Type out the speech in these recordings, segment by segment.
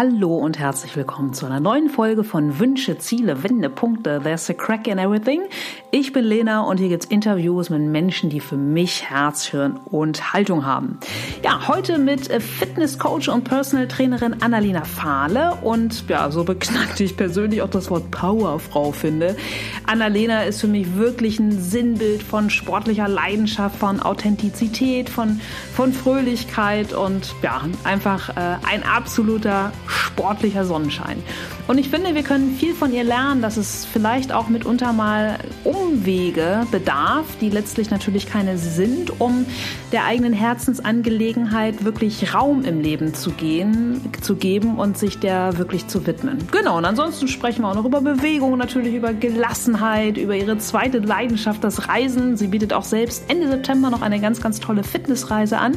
Hallo und herzlich willkommen zu einer neuen Folge von Wünsche, Ziele, Wendepunkte. There's a crack in everything. Ich bin Lena und hier gibt's Interviews mit Menschen, die für mich Herz, Hirn und Haltung haben. Ja, heute mit Fitnesscoach und Personal Trainerin Annalena Fahle und ja, so beknackt ich persönlich auch das Wort Powerfrau finde. Annalena ist für mich wirklich ein Sinnbild von sportlicher Leidenschaft, von Authentizität, von, von Fröhlichkeit und ja, einfach äh, ein absoluter sportlicher Sonnenschein. Und ich finde, wir können viel von ihr lernen, dass es vielleicht auch mitunter mal Umwege bedarf, die letztlich natürlich keine sind, um der eigenen Herzensangelegenheit wirklich Raum im Leben zu gehen, zu geben und sich der wirklich zu widmen. Genau, und ansonsten sprechen wir auch noch über Bewegung, natürlich über Gelassenheit, über ihre zweite Leidenschaft, das Reisen. Sie bietet auch selbst Ende September noch eine ganz, ganz tolle Fitnessreise an.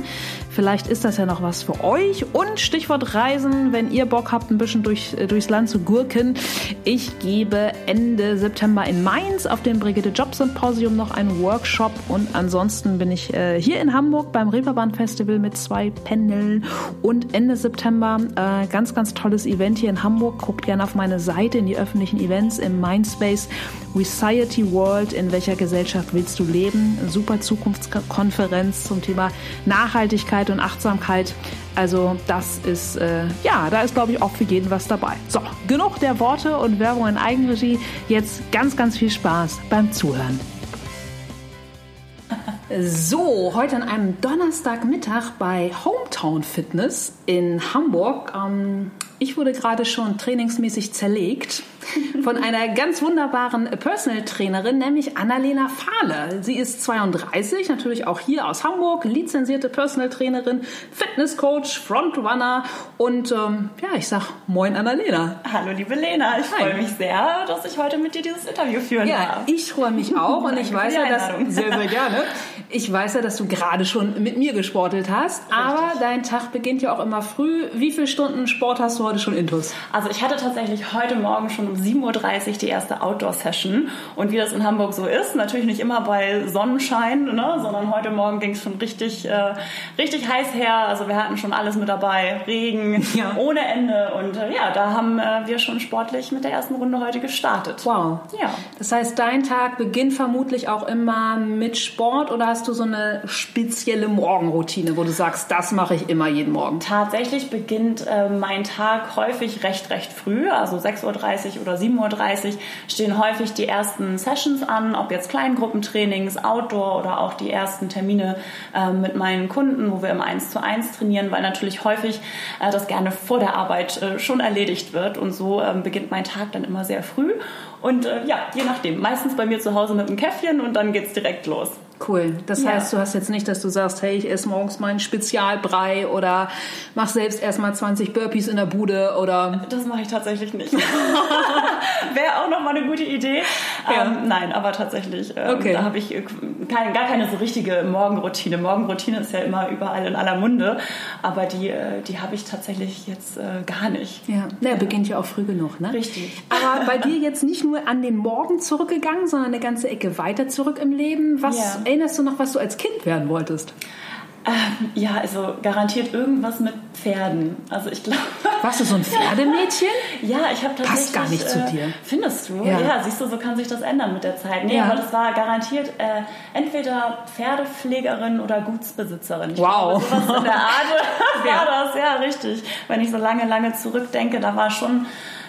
Vielleicht ist das ja noch was für euch. Und Stichwort Reisen, wenn ihr Bock habt, ein bisschen durch, äh, durchs Land zu Gurken. Ich gebe Ende September in Mainz auf dem Brigitte Job Symposium noch einen Workshop und ansonsten bin ich äh, hier in Hamburg beim Reeperbahn Festival mit zwei Paneln und Ende September äh, ganz, ganz tolles Event hier in Hamburg. Guckt gerne auf meine Seite in die öffentlichen Events im Mindspace Society World. In welcher Gesellschaft willst du leben? Super Zukunftskonferenz zum Thema Nachhaltigkeit und Achtsamkeit. Also das ist, äh, ja, da ist, glaube ich, auch für jeden was dabei. So, genug der Worte und Werbung in Eigenregie. Jetzt ganz, ganz viel Spaß beim Zuhören. So, heute an einem Donnerstagmittag bei Hometown Fitness in Hamburg. Ähm, ich wurde gerade schon trainingsmäßig zerlegt von einer ganz wunderbaren Personal Trainerin, nämlich Annalena Fahle. Sie ist 32, natürlich auch hier aus Hamburg, lizenzierte Personal Trainerin, Fitnesscoach, Frontrunner und ähm, ja, ich sag Moin Annalena. Hallo liebe Lena, ich freue mich sehr, dass ich heute mit dir dieses Interview führen ja, darf. Ja, ich freue mich auch und ich weiß ja, dass sehr sehr gerne. Ich weiß ja, dass du gerade schon mit mir gesportelt hast, Richtig. aber dein Tag beginnt ja auch immer früh. Wie viele Stunden Sport hast du heute schon intus? Also ich hatte tatsächlich heute Morgen schon um 7.30 Uhr die erste Outdoor-Session. Und wie das in Hamburg so ist, natürlich nicht immer bei Sonnenschein, ne, sondern heute Morgen ging es schon richtig, äh, richtig heiß her. Also wir hatten schon alles mit dabei. Regen ja. ohne Ende. Und äh, ja, da haben äh, wir schon sportlich mit der ersten Runde heute gestartet. Wow. Ja. Das heißt, dein Tag beginnt vermutlich auch immer mit Sport oder hast du so eine spezielle Morgenroutine, wo du sagst, das mache ich immer jeden Morgen? Tatsächlich beginnt äh, mein Tag häufig recht, recht früh, also 6.30 Uhr oder 7.30 Uhr stehen häufig die ersten Sessions an, ob jetzt Kleingruppentrainings, Outdoor oder auch die ersten Termine äh, mit meinen Kunden, wo wir im 1 zu 1 trainieren, weil natürlich häufig äh, das gerne vor der Arbeit äh, schon erledigt wird. Und so ähm, beginnt mein Tag dann immer sehr früh. Und äh, ja, je nachdem, meistens bei mir zu Hause mit einem Käffchen und dann geht es direkt los. Cool. Das ja. heißt, du hast jetzt nicht, dass du sagst, hey, ich esse morgens meinen Spezialbrei oder mach selbst erstmal 20 Burpees in der Bude oder. Das mache ich tatsächlich nicht. Wäre auch nochmal eine gute Idee. Ja. Ähm, nein, aber tatsächlich, ähm, okay. da habe ich äh, kein, gar keine so richtige Morgenroutine. Morgenroutine ist ja immer überall in aller Munde, aber die, äh, die habe ich tatsächlich jetzt äh, gar nicht. Ja, ja, beginnt ja auch früh genug, ne? Richtig. Aber bei dir jetzt nicht nur an den Morgen zurückgegangen, sondern eine ganze Ecke weiter zurück im Leben. Was ja erinnerst du noch, was du als Kind werden wolltest? Ähm, ja, also garantiert irgendwas mit Pferden. Also ich glaube. Warst du so ein Pferdemädchen? ja, ich habe tatsächlich. Passt gar nicht zu äh, dir. Findest du? Ja. ja. siehst du, so kann sich das ändern mit der Zeit. Nee, ja. aber das war garantiert äh, entweder Pferdepflegerin oder Gutsbesitzerin. Ich wow. Glaube, sowas in der Art war das, ja, richtig. Wenn ich so lange, lange zurückdenke, da war schon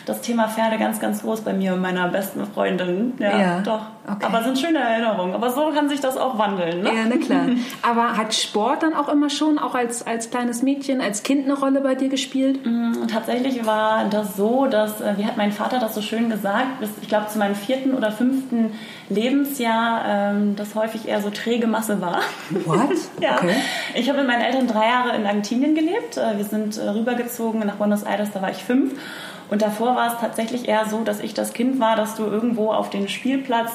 das Thema Pferde ganz, ganz groß bei mir und meiner besten Freundin. Ja, ja. doch. Okay. Aber sind schöne Erinnerungen. Aber so kann sich das auch wandeln. Ne? Ja, na klar. Aber hat Sport dann auch immer schon, auch als, als kleines Mädchen, als Kind eine Rolle bei dir gespielt? Mm, tatsächlich war das so, dass, äh, wie hat mein Vater das so schön gesagt, bis, ich glaube zu meinem vierten oder fünften Lebensjahr, ähm, das häufig eher so träge Masse war. What? ja. Okay. Ich habe mit meinen Eltern drei Jahre in Argentinien gelebt. Äh, wir sind äh, rübergezogen nach Buenos Aires, da war ich fünf. Und davor war es tatsächlich eher so, dass ich das Kind war, dass du irgendwo auf den Spielplatz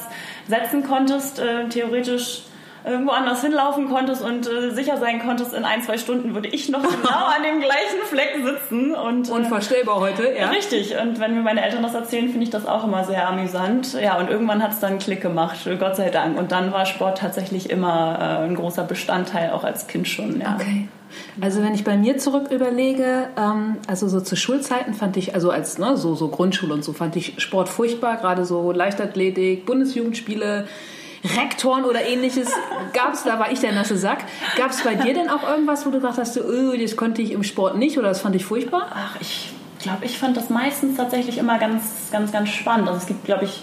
setzen konntest, äh, theoretisch irgendwo anders hinlaufen konntest und äh, sicher sein konntest, in ein, zwei Stunden würde ich noch genau an dem gleichen Fleck sitzen. Und, äh, Unvorstellbar heute, ja. Richtig. Und wenn mir meine Eltern das erzählen, finde ich das auch immer sehr amüsant. Ja, und irgendwann hat es dann einen Klick gemacht, Gott sei Dank. Und dann war Sport tatsächlich immer äh, ein großer Bestandteil, auch als Kind schon. Ja. Okay. Also wenn ich bei mir zurück überlege, ähm, also so zu Schulzeiten fand ich, also als ne, so, so Grundschule und so, fand ich Sport furchtbar, gerade so Leichtathletik, Bundesjugendspiele, Rektoren oder ähnliches. Gab es, da war ich der nasse Sack. Gab es bei dir denn auch irgendwas, wo du gedacht hast, oh, das konnte ich im Sport nicht oder das fand ich furchtbar? Ach, ich glaube, ich fand das meistens tatsächlich immer ganz, ganz, ganz spannend. Also es gibt, glaube ich,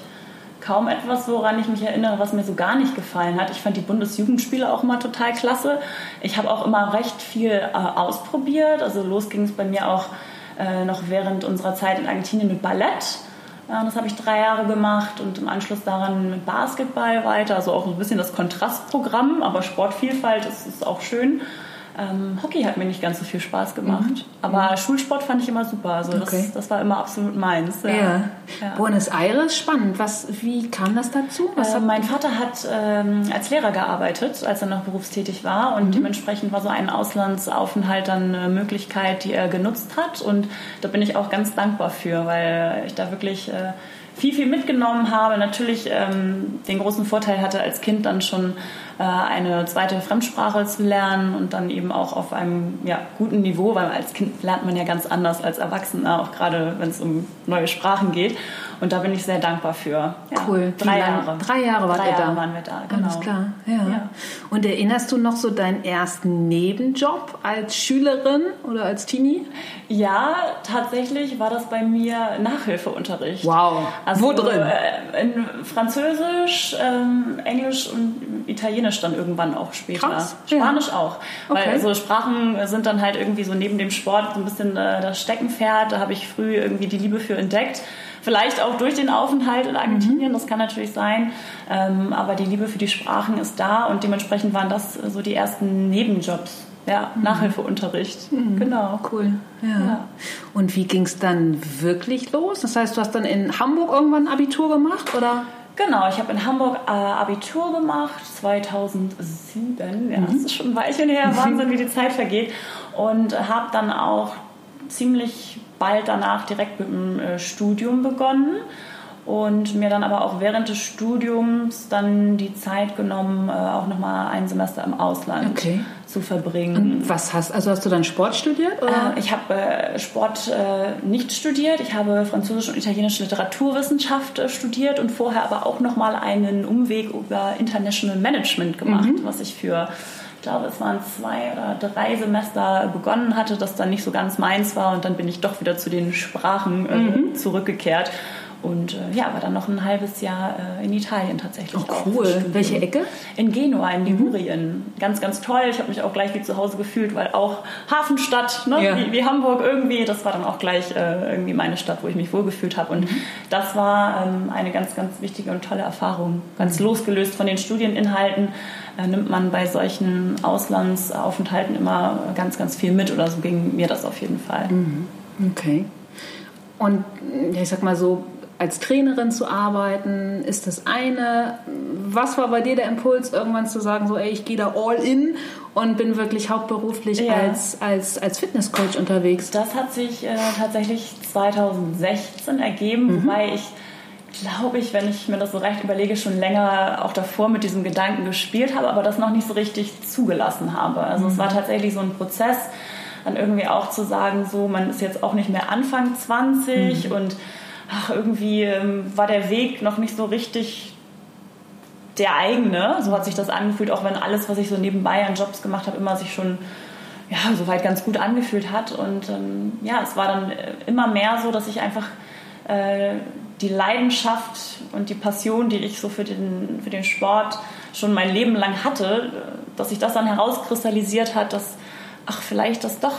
kaum etwas, woran ich mich erinnere, was mir so gar nicht gefallen hat. Ich fand die Bundesjugendspiele auch immer total klasse. Ich habe auch immer recht viel äh, ausprobiert. Also los ging es bei mir auch äh, noch während unserer Zeit in Argentinien mit Ballett. Das habe ich drei Jahre gemacht und im Anschluss daran mit Basketball weiter. Also auch ein bisschen das Kontrastprogramm, aber Sportvielfalt ist, ist auch schön. Ähm, Hockey hat mir nicht ganz so viel Spaß gemacht. Mhm. Aber mhm. Schulsport fand ich immer super. Also okay. das, das, war immer absolut meins. Ja. Ja. ja. Buenos Aires, spannend. Was, wie kam das dazu? Äh, mein Vater hat ähm, als Lehrer gearbeitet, als er noch berufstätig war. Und mhm. dementsprechend war so ein Auslandsaufenthalt dann eine Möglichkeit, die er genutzt hat. Und da bin ich auch ganz dankbar für, weil ich da wirklich... Äh, viel, viel mitgenommen habe. Natürlich ähm, den großen Vorteil hatte als Kind dann schon eine zweite Fremdsprache zu lernen und dann eben auch auf einem ja, guten Niveau, weil als Kind lernt man ja ganz anders als Erwachsener, auch gerade wenn es um neue Sprachen geht. Und da bin ich sehr dankbar für. Ja, cool. Drei Jahre. Drei Jahre wart Drei Jahre da. waren wir da, genau. Alles klar, ja. ja. Und erinnerst du noch so deinen ersten Nebenjob als Schülerin oder als Teenie? Ja, tatsächlich war das bei mir Nachhilfeunterricht. Wow. Also, Wo drin? Äh, in Französisch, ähm, Englisch und Italienisch dann irgendwann auch später. Krass. Spanisch ja. auch. Okay. Weil so Sprachen sind dann halt irgendwie so neben dem Sport so ein bisschen äh, das Steckenpferd. Da habe ich früh irgendwie die Liebe für entdeckt. Vielleicht auch durch den Aufenthalt in Argentinien, mhm. das kann natürlich sein. Ähm, aber die Liebe für die Sprachen ist da und dementsprechend waren das so die ersten Nebenjobs. Ja, mhm. Nachhilfeunterricht. Mhm. Genau. Cool. Ja. ja. Und wie ging es dann wirklich los? Das heißt, du hast dann in Hamburg irgendwann Abitur gemacht, oder? Genau, ich habe in Hamburg äh, Abitur gemacht, 2007. Ja, mhm. das ist schon ein Weilchen her, Wahnsinn, wie die Zeit vergeht. Und habe dann auch ziemlich bald danach direkt mit dem äh, Studium begonnen und mir dann aber auch während des Studiums dann die Zeit genommen, äh, auch nochmal ein Semester im Ausland okay. zu verbringen. Und was hast also hast du dann Sport studiert? Oder? Äh, ich habe äh, Sport äh, nicht studiert. Ich habe Französische und Italienische Literaturwissenschaft äh, studiert und vorher aber auch nochmal einen Umweg über International Management gemacht, mhm. was ich für ich glaube, es waren zwei oder drei Semester begonnen hatte, das dann nicht so ganz meins war und dann bin ich doch wieder zu den Sprachen äh, mhm. zurückgekehrt und äh, ja, war dann noch ein halbes Jahr äh, in Italien tatsächlich. Oh, cool. Welche Ecke? In Genua, in Ligurien. Mhm. Ganz, ganz toll. Ich habe mich auch gleich wie zu Hause gefühlt, weil auch Hafenstadt, ne? Ja. wie, wie, Hamburg irgendwie, das war dann auch gleich äh, irgendwie meine Stadt, wo ich mich wohlgefühlt habe. Und mhm. das war ähm, eine ganz, ganz wichtige und tolle Erfahrung. Ganz mhm. losgelöst von den Studieninhalten äh, nimmt man bei solchen Auslandsaufenthalten immer ganz, ganz viel mit. Oder so ging mir das auf jeden Fall. Mhm. Okay. Und ich sag mal so, als Trainerin zu arbeiten, ist das eine. Was war bei dir der Impuls, irgendwann zu sagen, so, ey, ich gehe da all in und bin wirklich hauptberuflich ja. als, als, als Fitnesscoach unterwegs? Das hat sich äh, tatsächlich 2016 ergeben, mhm. wobei ich glaube ich, wenn ich mir das so recht überlege, schon länger auch davor mit diesem Gedanken gespielt habe, aber das noch nicht so richtig zugelassen habe. Also mhm. es war tatsächlich so ein Prozess, dann irgendwie auch zu sagen, so, man ist jetzt auch nicht mehr Anfang 20 mhm. und ach, irgendwie ähm, war der Weg noch nicht so richtig der eigene. So hat sich das angefühlt, auch wenn alles, was ich so nebenbei an Jobs gemacht habe, immer sich schon ja, soweit ganz gut angefühlt hat. Und ähm, ja, es war dann äh, immer mehr so, dass ich einfach äh, die Leidenschaft und die Passion, die ich so für den, für den Sport schon mein Leben lang hatte, dass sich das dann herauskristallisiert hat, dass, ach, vielleicht das doch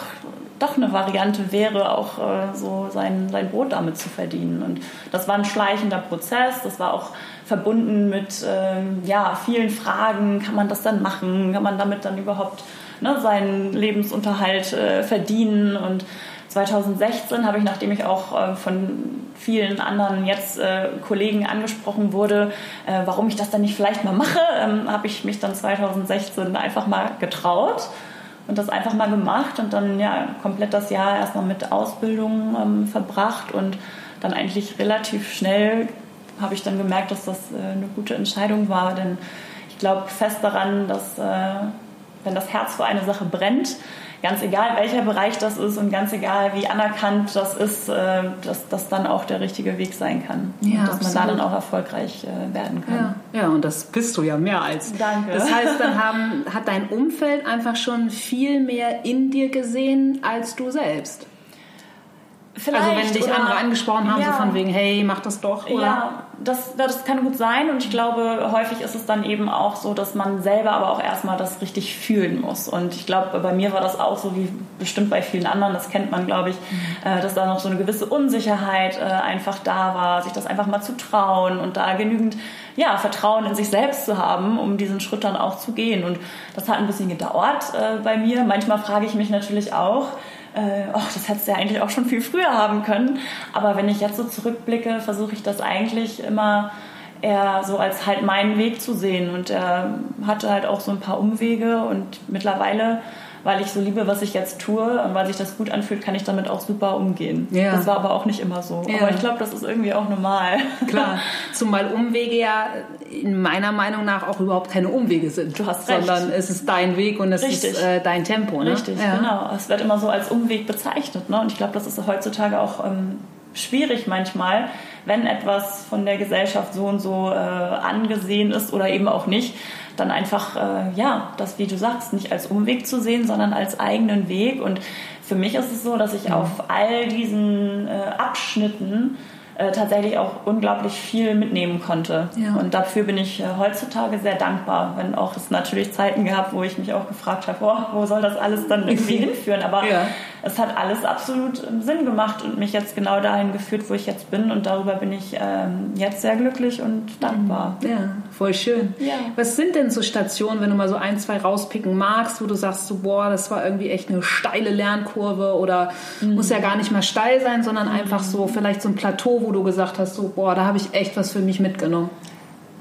doch eine Variante wäre, auch äh, so sein, sein Brot damit zu verdienen. Und das war ein schleichender Prozess, das war auch verbunden mit ähm, ja, vielen Fragen, kann man das dann machen, kann man damit dann überhaupt ne, seinen Lebensunterhalt äh, verdienen? Und 2016 habe ich, nachdem ich auch äh, von vielen anderen jetzt äh, Kollegen angesprochen wurde, äh, warum ich das dann nicht vielleicht mal mache, ähm, habe ich mich dann 2016 einfach mal getraut und das einfach mal gemacht und dann ja komplett das Jahr erstmal mit Ausbildung ähm, verbracht und dann eigentlich relativ schnell habe ich dann gemerkt, dass das äh, eine gute Entscheidung war, denn ich glaube fest daran, dass äh, wenn das Herz für eine Sache brennt, ganz egal welcher Bereich das ist und ganz egal wie anerkannt das ist, äh, dass das dann auch der richtige Weg sein kann. Ja, und dass absolut. man da dann auch erfolgreich äh, werden kann. Ja. ja, und das bist du ja mehr als. Danke. Das heißt, dann haben, hat dein Umfeld einfach schon viel mehr in dir gesehen als du selbst. Vielleicht, also wenn dich oder, andere angesprochen haben, ja. so von wegen, hey, mach das doch, oder? Ja, das, das kann gut sein und ich glaube, häufig ist es dann eben auch so, dass man selber aber auch erstmal das richtig fühlen muss. Und ich glaube, bei mir war das auch so, wie bestimmt bei vielen anderen, das kennt man, glaube ich, mhm. äh, dass da noch so eine gewisse Unsicherheit äh, einfach da war, sich das einfach mal zu trauen und da genügend ja, Vertrauen in sich selbst zu haben, um diesen Schritt dann auch zu gehen. Und das hat ein bisschen gedauert äh, bei mir. Manchmal frage ich mich natürlich auch, äh, oh, das hättest du ja eigentlich auch schon viel früher haben können. Aber wenn ich jetzt so zurückblicke, versuche ich das eigentlich immer eher so als halt meinen Weg zu sehen. Und er hatte halt auch so ein paar Umwege und mittlerweile weil ich so liebe, was ich jetzt tue und weil sich das gut anfühlt, kann ich damit auch super umgehen. Ja. Das war aber auch nicht immer so. Ja. Aber ich glaube, das ist irgendwie auch normal. Klar, zumal Umwege ja in meiner Meinung nach auch überhaupt keine Umwege sind. Du hast recht. Sondern es ist dein Weg und es Richtig. ist äh, dein Tempo. Ne? Richtig, ja. genau. Es wird immer so als Umweg bezeichnet. Ne? Und ich glaube, das ist heutzutage auch ähm, schwierig manchmal, wenn etwas von der Gesellschaft so und so äh, angesehen ist oder eben auch nicht dann einfach, äh, ja, das, wie du sagst, nicht als Umweg zu sehen, sondern als eigenen Weg. Und für mich ist es so, dass ich mhm. auf all diesen äh, Abschnitten äh, tatsächlich auch unglaublich viel mitnehmen konnte. Ja. Und dafür bin ich äh, heutzutage sehr dankbar, wenn auch es natürlich Zeiten gab, wo ich mich auch gefragt habe, oh, wo soll das alles dann irgendwie hinführen? Aber ja. Es hat alles absolut Sinn gemacht und mich jetzt genau dahin geführt, wo ich jetzt bin. Und darüber bin ich ähm, jetzt sehr glücklich und dankbar. Ja, voll schön. Ja. Was sind denn so Stationen, wenn du mal so ein, zwei rauspicken magst, wo du sagst, so, boah, das war irgendwie echt eine steile Lernkurve oder mhm. muss ja gar nicht mal steil sein, sondern mhm. einfach so vielleicht so ein Plateau, wo du gesagt hast, so, boah, da habe ich echt was für mich mitgenommen?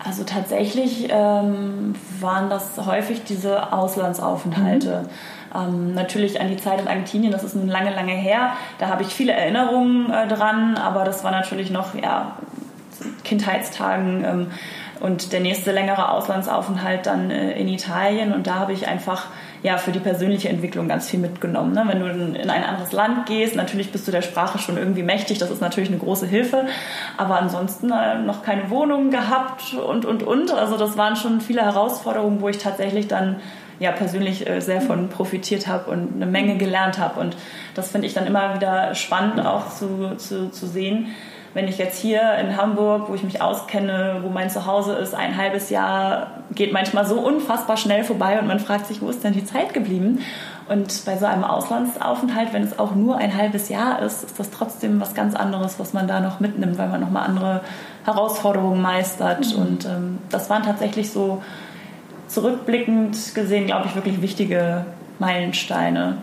Also tatsächlich ähm, waren das häufig diese Auslandsaufenthalte. Mhm. Ähm, natürlich an die Zeit in Argentinien, das ist nun lange, lange her. Da habe ich viele Erinnerungen äh, dran, aber das war natürlich noch ja, Kindheitstagen. Ähm, und der nächste längere Auslandsaufenthalt dann äh, in Italien. Und da habe ich einfach ja, für die persönliche Entwicklung ganz viel mitgenommen. Ne? Wenn du in ein anderes Land gehst, natürlich bist du der Sprache schon irgendwie mächtig, das ist natürlich eine große Hilfe, aber ansonsten äh, noch keine Wohnung gehabt und, und, und. Also das waren schon viele Herausforderungen, wo ich tatsächlich dann ja, persönlich äh, sehr von profitiert habe und eine Menge gelernt habe. Und das finde ich dann immer wieder spannend auch zu, zu, zu sehen, wenn ich jetzt hier in Hamburg, wo ich mich auskenne, wo mein Zuhause ist, ein halbes Jahr geht manchmal so unfassbar schnell vorbei und man fragt sich, wo ist denn die Zeit geblieben? Und bei so einem Auslandsaufenthalt, wenn es auch nur ein halbes Jahr ist, ist das trotzdem was ganz anderes, was man da noch mitnimmt, weil man nochmal andere Herausforderungen meistert. Mhm. Und ähm, das waren tatsächlich so zurückblickend gesehen, glaube ich, wirklich wichtige Meilensteine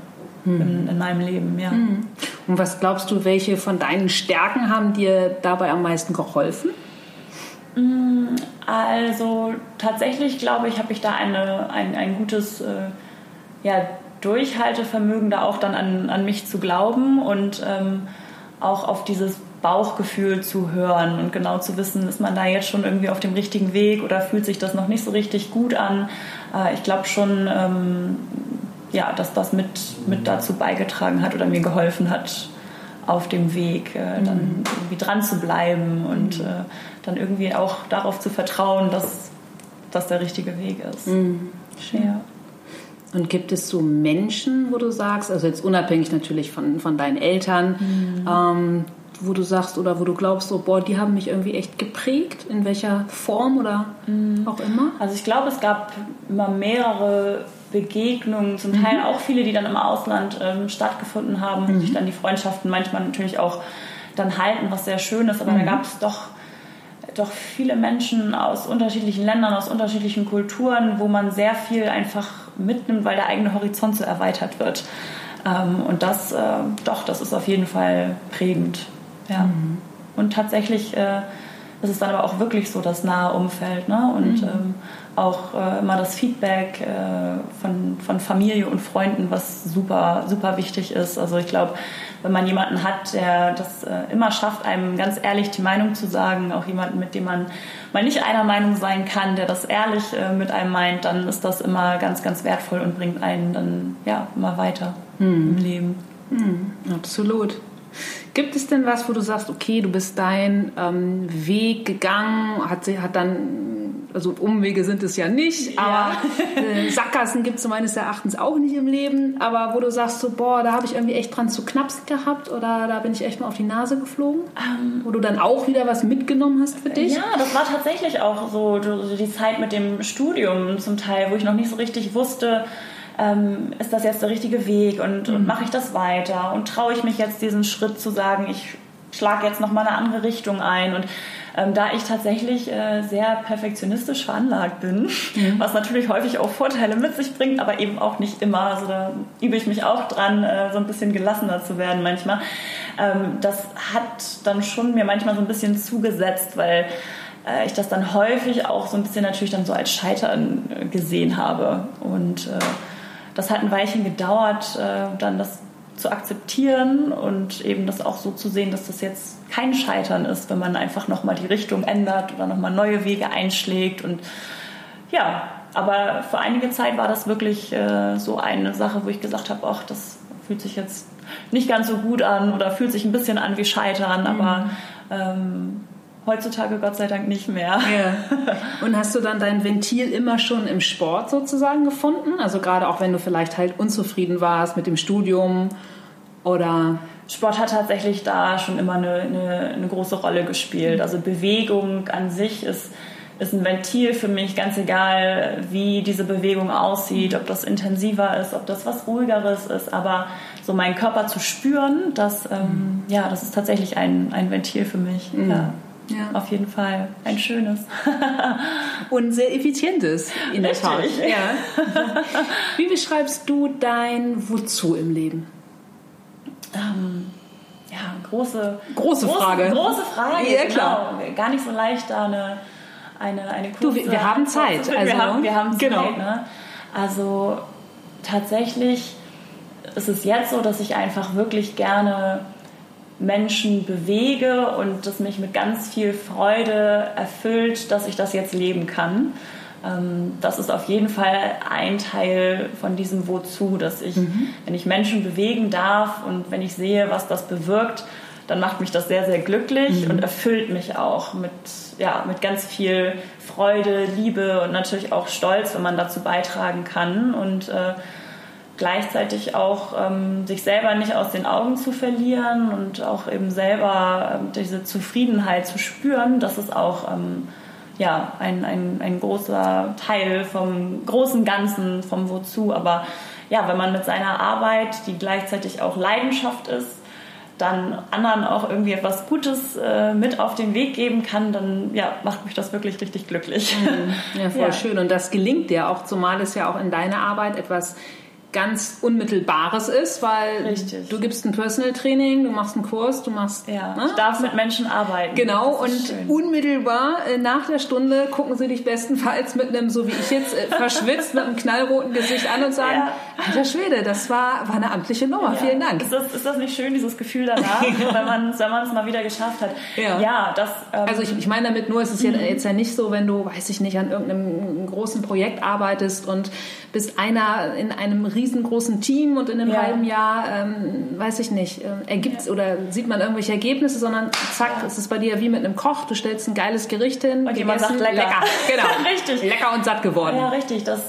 hm. in, in, meinem Leben. Ja. Hm. Und was glaubst du, welche von deinen Stärken haben dir dabei am meisten geholfen? Mm, also tatsächlich glaube ich, habe ich da eine, ein, ein gutes äh, ja, Durchhaltevermögen, da auch dann an, an mich zu glauben und ähm, auch auf dieses Bauchgefühl zu hören und genau zu wissen, ist man da jetzt schon irgendwie auf dem richtigen Weg oder fühlt sich das noch nicht so richtig gut an. Äh, ich glaube schon, ähm, ja, dass das mit, mit dazu beigetragen hat oder mir geholfen hat, auf dem Weg äh, dann mhm. irgendwie dran zu bleiben und mhm. äh, dann irgendwie auch darauf zu vertrauen, dass das der richtige Weg ist. Mhm. Ja. Und gibt es so Menschen, wo du sagst, also jetzt unabhängig natürlich von, von deinen Eltern, mhm. ähm, wo du sagst oder wo du glaubst, so, boah, die haben mich irgendwie echt geprägt, in welcher Form oder mhm. auch immer? Also ich glaube, es gab immer mehrere Begegnungen, zum Teil mhm. auch viele, die dann im Ausland ähm, stattgefunden haben, mhm. sich dann die Freundschaften manchmal natürlich auch dann halten, was sehr schön ist, aber mhm. da gab es doch doch viele Menschen aus unterschiedlichen Ländern, aus unterschiedlichen Kulturen, wo man sehr viel einfach mitnimmt, weil der eigene Horizont so erweitert wird. Ähm, und das, äh, doch, das ist auf jeden Fall prägend. Ja. Mhm. Und tatsächlich äh, ist es dann aber auch wirklich so das nahe Umfeld. Ne? Und mhm. ähm, auch äh, immer das Feedback äh, von, von Familie und Freunden, was super, super wichtig ist. Also ich glaube, wenn man jemanden hat, der das äh, immer schafft, einem ganz ehrlich die Meinung zu sagen, auch jemanden, mit dem man mal nicht einer Meinung sein kann, der das ehrlich äh, mit einem meint, dann ist das immer ganz, ganz wertvoll und bringt einen dann ja immer weiter hm. im Leben. Hm, absolut. Gibt es denn was, wo du sagst, okay, du bist deinen ähm, Weg gegangen, hat, hat dann also Umwege sind es ja nicht, ja. aber äh, Sackgassen gibt es meines Erachtens auch nicht im Leben. Aber wo du sagst so, boah, da habe ich irgendwie echt dran zu knapsen gehabt oder da bin ich echt mal auf die Nase geflogen, ähm, wo du dann auch wieder was mitgenommen hast für dich? Ja, das war tatsächlich auch so die Zeit mit dem Studium zum Teil, wo ich noch nicht so richtig wusste, ähm, ist das jetzt der richtige Weg und, mhm. und mache ich das weiter und traue ich mich jetzt diesen Schritt zu sagen, ich schlage jetzt noch mal eine andere Richtung ein und ähm, da ich tatsächlich äh, sehr perfektionistisch veranlagt bin, mhm. was natürlich häufig auch Vorteile mit sich bringt, aber eben auch nicht immer. Also da übe ich mich auch dran, äh, so ein bisschen gelassener zu werden manchmal. Ähm, das hat dann schon mir manchmal so ein bisschen zugesetzt, weil äh, ich das dann häufig auch so ein bisschen natürlich dann so als Scheitern äh, gesehen habe. Und äh, das hat ein Weilchen gedauert, äh, dann das zu akzeptieren und eben das auch so zu sehen, dass das jetzt kein Scheitern ist, wenn man einfach nochmal die Richtung ändert oder nochmal neue Wege einschlägt. Und ja, aber für einige Zeit war das wirklich äh, so eine Sache, wo ich gesagt habe, ach, das fühlt sich jetzt nicht ganz so gut an oder fühlt sich ein bisschen an wie Scheitern, mhm. aber ähm, Heutzutage Gott sei Dank nicht mehr. Ja. Und hast du dann dein Ventil immer schon im Sport sozusagen gefunden? Also gerade auch wenn du vielleicht halt unzufrieden warst mit dem Studium oder Sport hat tatsächlich da schon immer eine, eine, eine, große Rolle gespielt. Also Bewegung an sich ist, ist ein Ventil für mich, ganz egal, wie diese Bewegung aussieht, ob das intensiver ist, ob das was ruhigeres ist. Aber so meinen Körper zu spüren, das, ähm, ja, das ist tatsächlich ein, ein Ventil für mich. Mhm. Ja. Ja. Auf jeden Fall ein schönes. Und sehr effizientes in der Tat. Ja. Wie beschreibst du dein Wozu im Leben? Ähm, ja, große, große Frage. Große Frage. Ja, klar. Genau. Gar nicht so leicht, da eine, eine, eine kurze... Du, wir, wir haben Zeit. Also, wir, haben, wir haben Zeit. Genau. Ne? Also tatsächlich ist es jetzt so, dass ich einfach wirklich gerne Menschen bewege und das mich mit ganz viel Freude erfüllt, dass ich das jetzt leben kann. Ähm, das ist auf jeden Fall ein Teil von diesem Wozu, dass ich, mhm. wenn ich Menschen bewegen darf und wenn ich sehe, was das bewirkt, dann macht mich das sehr, sehr glücklich mhm. und erfüllt mich auch mit, ja, mit ganz viel Freude, Liebe und natürlich auch Stolz, wenn man dazu beitragen kann. Und äh, gleichzeitig auch ähm, sich selber nicht aus den Augen zu verlieren und auch eben selber ähm, diese Zufriedenheit zu spüren, das ist auch ähm, ja, ein, ein, ein großer Teil vom großen Ganzen, vom Wozu. Aber ja, wenn man mit seiner Arbeit, die gleichzeitig auch Leidenschaft ist, dann anderen auch irgendwie etwas Gutes äh, mit auf den Weg geben kann, dann ja, macht mich das wirklich richtig glücklich. Mhm. Ja, voll ja. schön. Und das gelingt dir auch, zumal es ja auch in deiner Arbeit etwas ganz Unmittelbares ist, weil Richtig. du gibst ein Personal Training, du machst einen Kurs, du machst. Ja, ne? ich darf mit Menschen arbeiten. Genau, und schön. unmittelbar äh, nach der Stunde gucken sie dich bestenfalls mit einem, so wie ich jetzt, äh, verschwitzt mit einem knallroten Gesicht an und sagen: ja. Alter Schwede, das war, war eine amtliche Nummer, ja. vielen Dank. Ist das, ist das nicht schön, dieses Gefühl danach, wenn man wenn es mal wieder geschafft hat? Ja, ja das. Ähm, also, ich, ich meine damit nur, es ist mhm. jetzt ja nicht so, wenn du, weiß ich nicht, an irgendeinem großen Projekt arbeitest und bist einer in einem riesengroßen Team und in einem ja. halben Jahr, ähm, weiß ich nicht, äh, ergibt ja. oder sieht man irgendwelche Ergebnisse, sondern zack, ja. es ist bei dir wie mit einem Koch, du stellst ein geiles Gericht hin. Und jemand sagt lecker. Lecker, genau. richtig. Lecker und satt geworden. Ja, richtig. Das,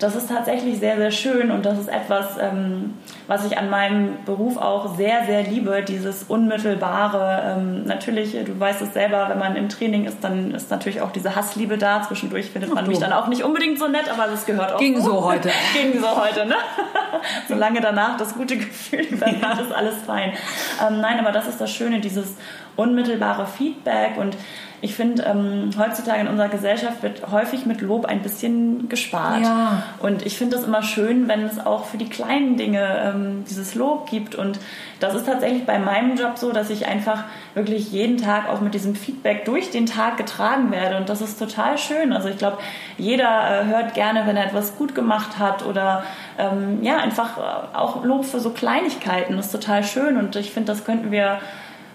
das ist tatsächlich sehr, sehr schön und das ist etwas, ähm, was ich an meinem Beruf auch sehr, sehr liebe, dieses Unmittelbare. Ähm, natürlich, du weißt es selber, wenn man im Training ist, dann ist natürlich auch diese Hassliebe da. Zwischendurch findet man Ach, mich dann auch nicht unbedingt so nett, aber das gehört auch. Ging so heute. Ging so heute, ne? Solange danach das gute Gefühl, dann ja. ist alles fein. Ähm, nein, aber das ist das Schöne, dieses unmittelbare Feedback und ich finde, ähm, heutzutage in unserer Gesellschaft wird häufig mit Lob ein bisschen gespart. Ja. Und ich finde es immer schön, wenn es auch für die kleinen Dinge ähm, dieses Lob gibt. Und das ist tatsächlich bei meinem Job so, dass ich einfach wirklich jeden Tag auch mit diesem Feedback durch den Tag getragen werde. Und das ist total schön. Also ich glaube, jeder äh, hört gerne, wenn er etwas gut gemacht hat oder ähm, ja, einfach auch Lob für so Kleinigkeiten. Das ist total schön. Und ich finde, das könnten wir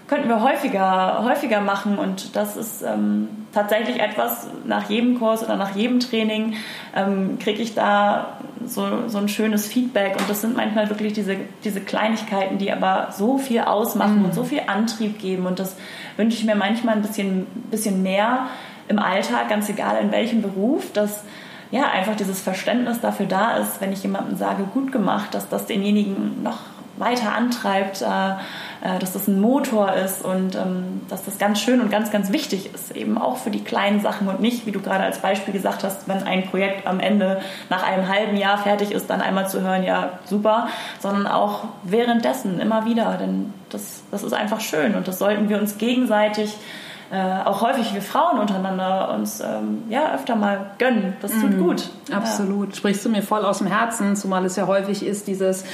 könnten wir häufiger, häufiger machen. Und das ist ähm, tatsächlich etwas, nach jedem Kurs oder nach jedem Training ähm, kriege ich da so, so ein schönes Feedback. Und das sind manchmal wirklich diese, diese Kleinigkeiten, die aber so viel ausmachen mhm. und so viel Antrieb geben. Und das wünsche ich mir manchmal ein bisschen, bisschen mehr im Alltag, ganz egal in welchem Beruf, dass ja, einfach dieses Verständnis dafür da ist, wenn ich jemandem sage, gut gemacht, dass das denjenigen noch weiter antreibt, äh, dass das ein Motor ist und ähm, dass das ganz schön und ganz, ganz wichtig ist, eben auch für die kleinen Sachen und nicht, wie du gerade als Beispiel gesagt hast, wenn ein Projekt am Ende nach einem halben Jahr fertig ist, dann einmal zu hören, ja, super, sondern auch währenddessen immer wieder, denn das, das ist einfach schön und das sollten wir uns gegenseitig äh, auch häufig wir Frauen untereinander uns ähm, ja öfter mal gönnen. Das tut mm, gut. Absolut. Ja. Sprichst du mir voll aus dem Herzen, zumal es ja häufig ist, dieses,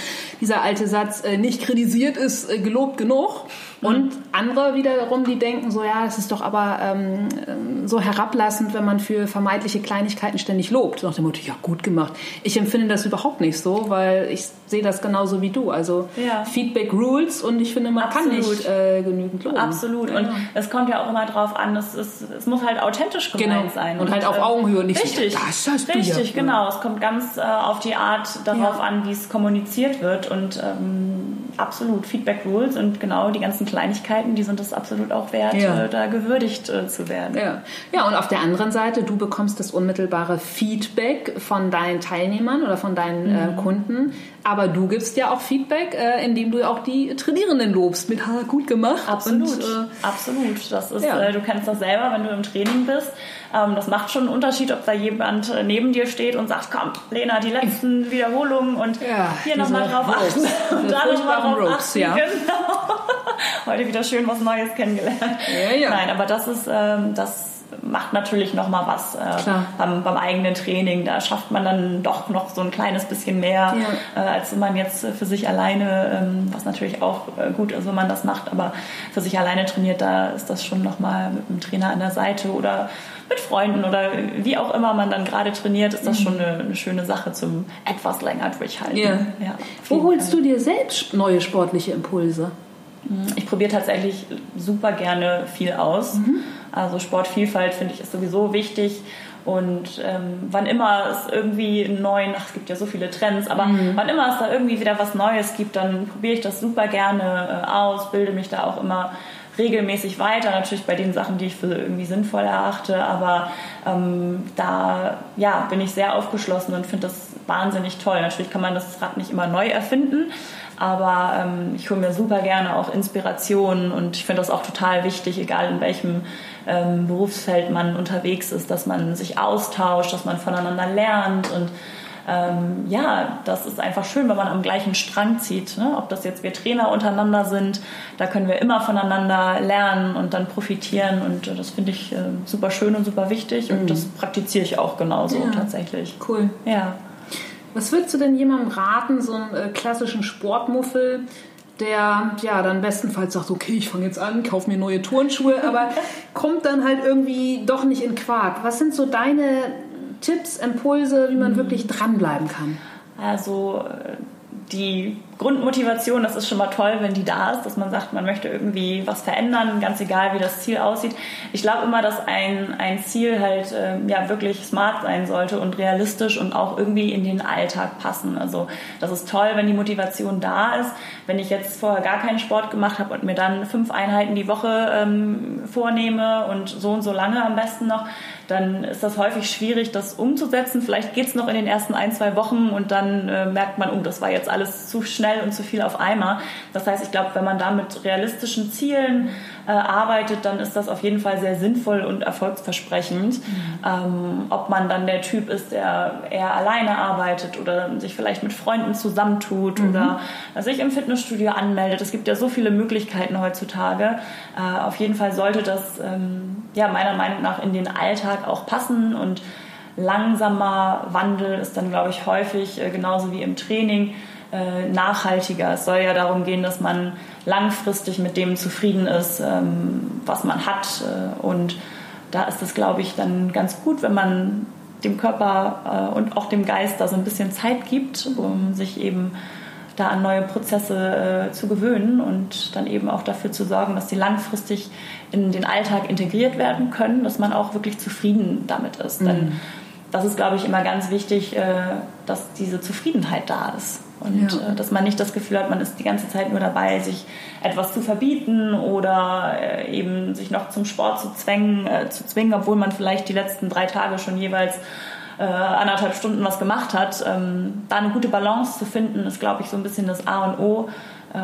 dieser alte Satz, äh, nicht kritisiert ist äh, gelobt genug. Und andere wiederum, die denken so, ja, es ist doch aber ähm, ähm, so herablassend, wenn man für vermeintliche Kleinigkeiten ständig lobt. Nach dem Motto, ja, gut gemacht. Ich empfinde das überhaupt nicht so, weil ich sehe das genauso wie du. Also ja. Feedback rules und ich finde, man Absolut. kann nicht äh, genügend loben. Absolut. Und ja. es kommt ja auch immer drauf an, es, ist, es muss halt authentisch gemeint genau. sein. Und, und halt auf ähm, Augenhöhe und nicht richtig, so, das hast du Richtig, ja. genau. Es kommt ganz äh, auf die Art darauf an, wie es kommuniziert wird und ähm, absolut Feedback rules und genau die ganzen Kleinigkeiten, die sind es absolut auch wert, ja. äh, da gewürdigt äh, zu werden. Ja. ja, und auf der anderen Seite, du bekommst das unmittelbare Feedback von deinen Teilnehmern oder von deinen äh, mhm. Kunden, aber du gibst ja auch Feedback, äh, indem du auch die Trainierenden lobst mit ha, gut gemacht. Absolut, und, äh, absolut. Das ist, ja. du kennst das selber, wenn du im Training bist. Ähm, das macht schon einen Unterschied, ob da jemand neben dir steht und sagt, komm, Lena, die letzten Wiederholungen und ja, hier nochmal drauf achten und da nochmal drauf achten. Ja. Genau. Heute wieder schön was Neues kennengelernt. Ja, ja. Nein, aber das ist, ähm, das macht natürlich noch mal was äh, beim, beim, eigenen Training. Da schafft man dann doch noch so ein kleines bisschen mehr, ja. äh, als wenn man jetzt für sich alleine, ähm, was natürlich auch äh, gut ist, wenn man das macht, aber für sich alleine trainiert, da ist das schon noch mal mit einem Trainer an der Seite oder mit Freunden oder wie auch immer man dann gerade trainiert, ist das mhm. schon eine, eine, schöne Sache zum etwas länger durchhalten. Ja. Ja, Wo holst du dir selbst neue sportliche Impulse? Ich probiere tatsächlich super gerne viel aus. Mhm. Also Sportvielfalt finde ich ist sowieso wichtig. Und ähm, wann immer es irgendwie einen neuen, ach, es gibt ja so viele Trends, aber mhm. wann immer es da irgendwie wieder was Neues gibt, dann probiere ich das super gerne äh, aus, bilde mich da auch immer regelmäßig weiter, natürlich bei den Sachen, die ich für irgendwie sinnvoll erachte, aber ähm, da ja, bin ich sehr aufgeschlossen und finde das wahnsinnig toll. Natürlich kann man das Rad nicht immer neu erfinden, aber ähm, ich hole mir super gerne auch Inspirationen und ich finde das auch total wichtig, egal in welchem ähm, Berufsfeld man unterwegs ist, dass man sich austauscht, dass man voneinander lernt und ähm, ja, das ist einfach schön, wenn man am gleichen Strang zieht. Ne? Ob das jetzt wir Trainer untereinander sind, da können wir immer voneinander lernen und dann profitieren und äh, das finde ich äh, super schön und super wichtig und mhm. das praktiziere ich auch genauso ja. tatsächlich. Cool. Ja. Was würdest du denn jemandem raten, so einen äh, klassischen Sportmuffel, der ja dann bestenfalls sagt, okay, ich fange jetzt an, kaufe mir neue Turnschuhe, aber kommt dann halt irgendwie doch nicht in Quark. Was sind so deine Tipps, Impulse, wie man mhm. wirklich dranbleiben kann? Also äh, die Grundmotivation, das ist schon mal toll, wenn die da ist, dass man sagt, man möchte irgendwie was verändern, ganz egal, wie das Ziel aussieht. Ich glaube immer, dass ein, ein Ziel halt äh, ja wirklich smart sein sollte und realistisch und auch irgendwie in den Alltag passen. Also das ist toll, wenn die Motivation da ist. Wenn ich jetzt vorher gar keinen Sport gemacht habe und mir dann fünf Einheiten die Woche ähm, vornehme und so und so lange am besten noch, dann ist das häufig schwierig, das umzusetzen. Vielleicht geht es noch in den ersten ein, zwei Wochen und dann äh, merkt man, oh, das war jetzt alles zu schnell und zu viel auf einmal. Das heißt, ich glaube, wenn man da mit realistischen Zielen äh, arbeitet, dann ist das auf jeden Fall sehr sinnvoll und erfolgsversprechend. Mhm. Ähm, ob man dann der Typ ist, der eher alleine arbeitet oder sich vielleicht mit Freunden zusammentut mhm. oder sich im Fitnessstudio anmeldet. Es gibt ja so viele Möglichkeiten heutzutage. Äh, auf jeden Fall sollte das ähm, ja meiner Meinung nach in den Alltag auch passen und langsamer Wandel ist dann, glaube ich, häufig äh, genauso wie im Training äh, nachhaltiger. Es soll ja darum gehen, dass man langfristig mit dem zufrieden ist, ähm, was man hat. Äh, und da ist es, glaube ich, dann ganz gut, wenn man dem Körper und auch dem Geist da so ein bisschen Zeit gibt, um sich eben da an neue Prozesse zu gewöhnen und dann eben auch dafür zu sorgen, dass sie langfristig in den Alltag integriert werden können, dass man auch wirklich zufrieden damit ist. Mhm. Denn das ist, glaube ich, immer ganz wichtig, äh, dass diese Zufriedenheit da ist. Und ja. Äh, dass man nicht das Gefühl hat, man ist die ganze Zeit nur dabei, sich etwas zu verbieten oder äh, eben sich noch zum Sport zu zwängen, zu zwingen, obwohl man vielleicht die letzten drei Tage schon jeweils anderthalb Stunden was gemacht hat. Ähm, da eine gute Balance zu finden, ist, glaube ich, so ein bisschen das A und O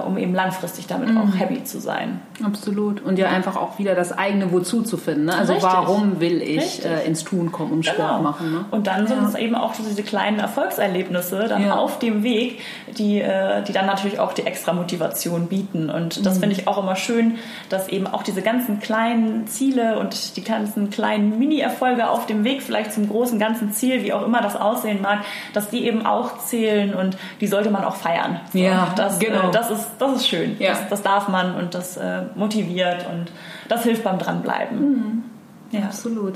um eben langfristig damit mhm. auch happy zu sein. Absolut. Und ja einfach auch wieder das eigene Wozu zu finden. Ne? Also Richtig. warum will ich äh, ins Tun kommen und Sport genau. machen. Ne? Und dann sind es eben auch diese kleinen Erfolgserlebnisse dann ja. auf dem Weg, die, äh, die dann natürlich auch die extra Motivation bieten. Und das mhm. finde ich auch immer schön, dass eben auch diese ganzen kleinen Ziele und die ganzen kleinen Mini-Erfolge auf dem Weg vielleicht zum großen ganzen Ziel, wie auch immer das aussehen mag, dass die eben auch zählen und die sollte man auch feiern. Ja, das, genau. Äh, das ist ist, das ist schön. Ja. Das, das darf man und das motiviert und das hilft beim Dranbleiben. Mhm. Ja. Absolut.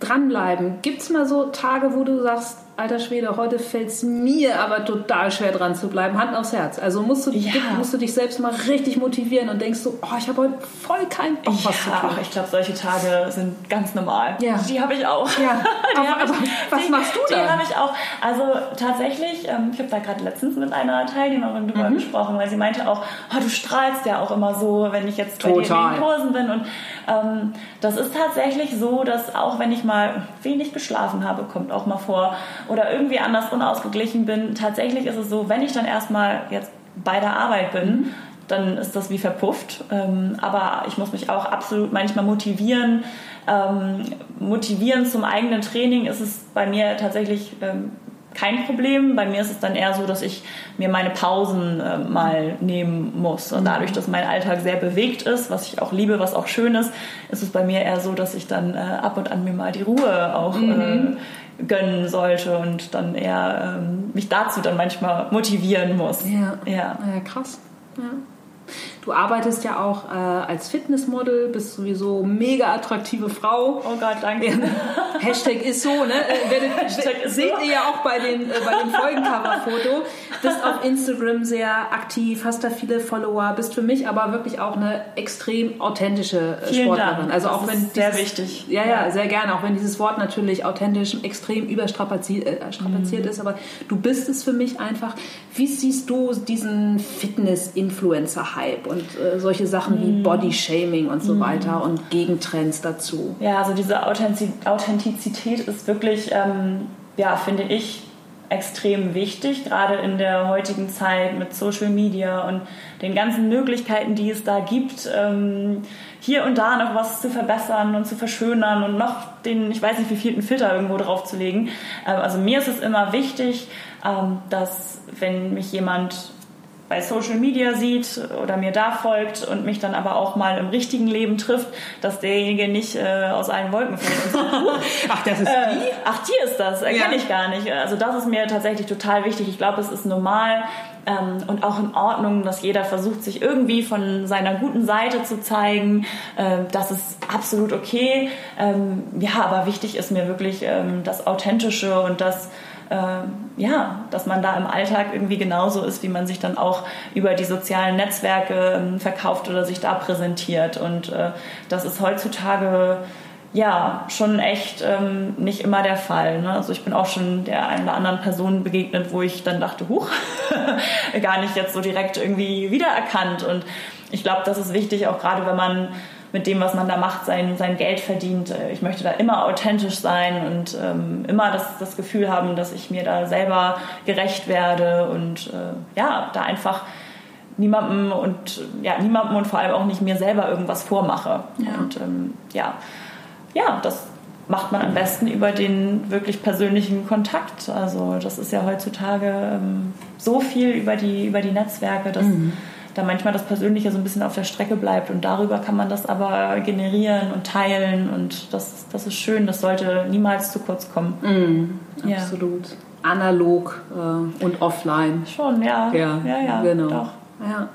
Dranbleiben. Gibt es mal so Tage, wo du sagst, alter Schwede, heute fällt es mir aber total schwer dran zu bleiben. Hand aufs Herz. Also musst du, ja. musst du dich selbst mal richtig motivieren und denkst so, oh, ich habe heute voll keinen Bock, ja, was zu tun. Ich glaube, solche Tage sind ganz normal. Ja. Die habe ich auch. Ja. aber, aber ich, was die, machst du da? Die habe ich auch. Also tatsächlich, ähm, ich habe da gerade letztens mit einer Teilnehmerin drüber mhm. gesprochen, weil sie meinte auch, oh, du strahlst ja auch immer so, wenn ich jetzt Total. bei dir in den Kursen bin. Und ähm, das ist tatsächlich so, dass auch wenn ich mal wenig geschlafen habe, kommt auch mal vor, oder irgendwie anders unausgeglichen bin, tatsächlich ist es so, wenn ich dann erstmal jetzt bei der Arbeit bin, mhm. dann ist das wie verpufft. Ähm, aber ich muss mich auch absolut manchmal motivieren. Ähm, motivieren zum eigenen Training ist es bei mir tatsächlich ähm, kein Problem. Bei mir ist es dann eher so, dass ich mir meine Pausen äh, mal nehmen muss. Und dadurch, dass mein Alltag sehr bewegt ist, was ich auch liebe, was auch schön ist, ist es bei mir eher so, dass ich dann äh, ab und an mir mal die Ruhe auch mhm. äh, gönnen sollte und dann eher ähm, mich dazu dann manchmal motivieren muss. Ja, ja. ja krass. Ja. Du arbeitest ja auch äh, als Fitnessmodel, bist sowieso mega attraktive Frau. Oh Gott, danke. Hashtag ist so, ne? Äh, werdet, seht so. ihr ja auch bei, den, äh, bei dem Folgencover-Foto. Bist auf Instagram sehr aktiv, hast da viele Follower, bist für mich aber wirklich auch eine extrem authentische äh, Vielen Sportlerin. Dank. Also das auch wenn dieses, sehr wichtig. Ja, ja, sehr gerne. Auch wenn dieses Wort natürlich authentisch extrem überstrapaziert äh, mhm. ist, aber du bist es für mich einfach. Wie siehst du diesen Fitness-Influencer-Hype? Und äh, solche Sachen wie mm. Body-Shaming und so mm. weiter und Gegentrends dazu. Ja, also diese Authentizität ist wirklich, ähm, ja, finde ich, extrem wichtig, gerade in der heutigen Zeit mit Social Media und den ganzen Möglichkeiten, die es da gibt, ähm, hier und da noch was zu verbessern und zu verschönern und noch den, ich weiß nicht, wie viel Filter irgendwo drauf zu legen. Ähm, also mir ist es immer wichtig, ähm, dass wenn mich jemand bei Social Media sieht oder mir da folgt und mich dann aber auch mal im richtigen Leben trifft, dass derjenige nicht äh, aus allen Wolken fällt ach, das ist äh, die? Ach, die ist das, erkenne ja. ich gar nicht. Also das ist mir tatsächlich total wichtig. Ich glaube, es ist normal ähm, und auch in Ordnung, dass jeder versucht, sich irgendwie von seiner guten Seite zu zeigen. Ähm, das ist absolut okay. Ähm, ja, aber wichtig ist mir wirklich ähm, das Authentische und das äh, ja, dass man da im Alltag irgendwie genauso ist, wie man sich dann auch über die sozialen Netzwerke äh, verkauft oder sich da präsentiert. Und äh, das ist heutzutage ja, schon echt ähm, nicht immer der Fall. Ne? Also ich bin auch schon der einen oder anderen Person begegnet, wo ich dann dachte, huch, gar nicht jetzt so direkt irgendwie wiedererkannt. Und ich glaube, das ist wichtig, auch gerade wenn man mit dem, was man da macht, sein, sein Geld verdient. Äh, ich möchte da immer authentisch sein und ähm, immer das, das Gefühl haben, dass ich mir da selber gerecht werde und äh, ja, da einfach niemandem und ja, niemandem und vor allem auch nicht mir selber irgendwas vormache. Ja. Und ähm, ja, ja, das macht man am besten über den wirklich persönlichen Kontakt. Also das ist ja heutzutage ähm, so viel über die, über die Netzwerke, dass mhm. Da manchmal das Persönliche so ein bisschen auf der Strecke bleibt und darüber kann man das aber generieren und teilen und das, das ist schön, das sollte niemals zu kurz kommen. Mhm, absolut. Ja. Analog äh, und offline. Schon, ja. Ja, ja, ja genau. Doch. Ja.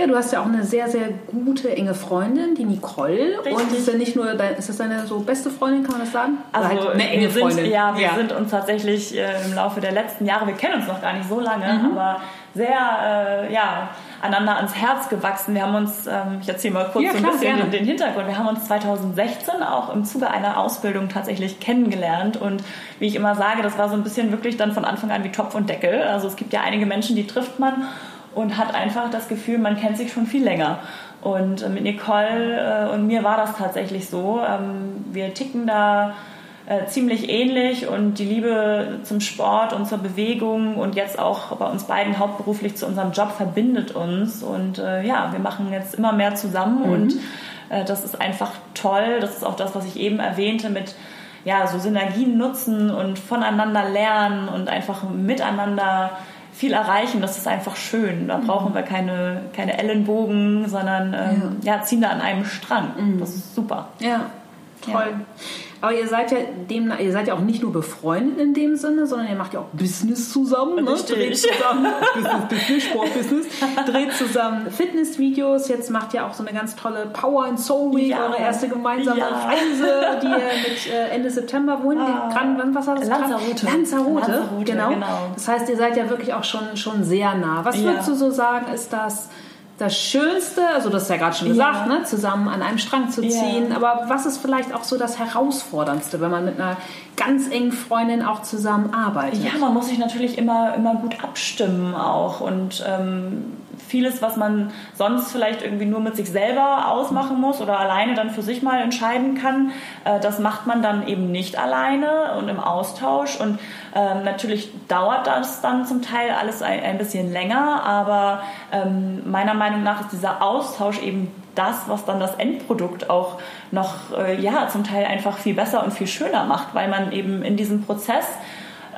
Ja, du hast ja auch eine sehr, sehr gute, enge Freundin, die Nicole. Richtig. Und ist ja nicht nur dein, ist das deine so beste Freundin, kann man das sagen? Also halt eine enge sind, Freundin. Ja, wir ja. sind uns tatsächlich äh, im Laufe der letzten Jahre, wir kennen uns noch gar nicht so lange, mhm. aber sehr, äh, ja, einander ans Herz gewachsen. Wir haben uns, ähm, ich erzähle mal kurz ja, so ein bisschen gerne. den Hintergrund. Wir haben uns 2016 auch im Zuge einer Ausbildung tatsächlich kennengelernt und wie ich immer sage, das war so ein bisschen wirklich dann von Anfang an wie Topf und Deckel. Also es gibt ja einige Menschen, die trifft man und hat einfach das Gefühl, man kennt sich schon viel länger. Und äh, mit Nicole äh, und mir war das tatsächlich so. Ähm, wir ticken da äh, ziemlich ähnlich und die Liebe zum Sport und zur Bewegung und jetzt auch bei uns beiden hauptberuflich zu unserem Job verbindet uns. Und ja, wir machen jetzt immer mehr zusammen mhm. und das ist einfach toll. Das ist auch das, was ich eben erwähnte mit ja, so Synergien nutzen und voneinander lernen und einfach miteinander viel erreichen. Das ist einfach schön. Da mhm. brauchen wir keine, keine Ellenbogen, sondern ähm, ja. ja. ziehen da an einem Strang. Mhm. Das ist super. Ja, toll. Ja. Aber ihr seid ja dem, ihr seid ja auch nicht nur befreundet in dem Sinne, sondern ihr macht ja auch Business zusammen, ne? Dreht zusammen, Business, Business, Sportbusiness, dreht zusammen Fitnessvideos. Jetzt macht ihr auch so eine ganz tolle Power and Soul Week, ja. eure erste gemeinsame ja. Reise, die ihr mit äh, Ende September wohin? Ah. Gran, was war das? Lanzarote. Lanzarote, Lanzarote genau. genau. Das heißt, ihr seid ja wirklich auch schon, schon sehr nah. Was würdest du so sagen, ist das das Schönste, also das ist ja gerade schon gesagt, ja. ne, zusammen an einem Strang zu ziehen, ja. aber was ist vielleicht auch so das Herausforderndste, wenn man mit einer ganz engen Freundin auch zusammenarbeitet? Ja, man muss sich natürlich immer, immer gut abstimmen auch und ähm, vieles, was man sonst vielleicht irgendwie nur mit sich selber ausmachen muss oder alleine dann für sich mal entscheiden kann, äh, das macht man dann eben nicht alleine und im Austausch. Und ähm, natürlich dauert das dann zum Teil alles ein, ein bisschen länger, aber ähm, meiner Meinung nach ist dieser Austausch eben das, was dann das Endprodukt auch noch, äh, ja, zum Teil einfach viel besser und viel schöner macht, weil man eben in diesem Prozess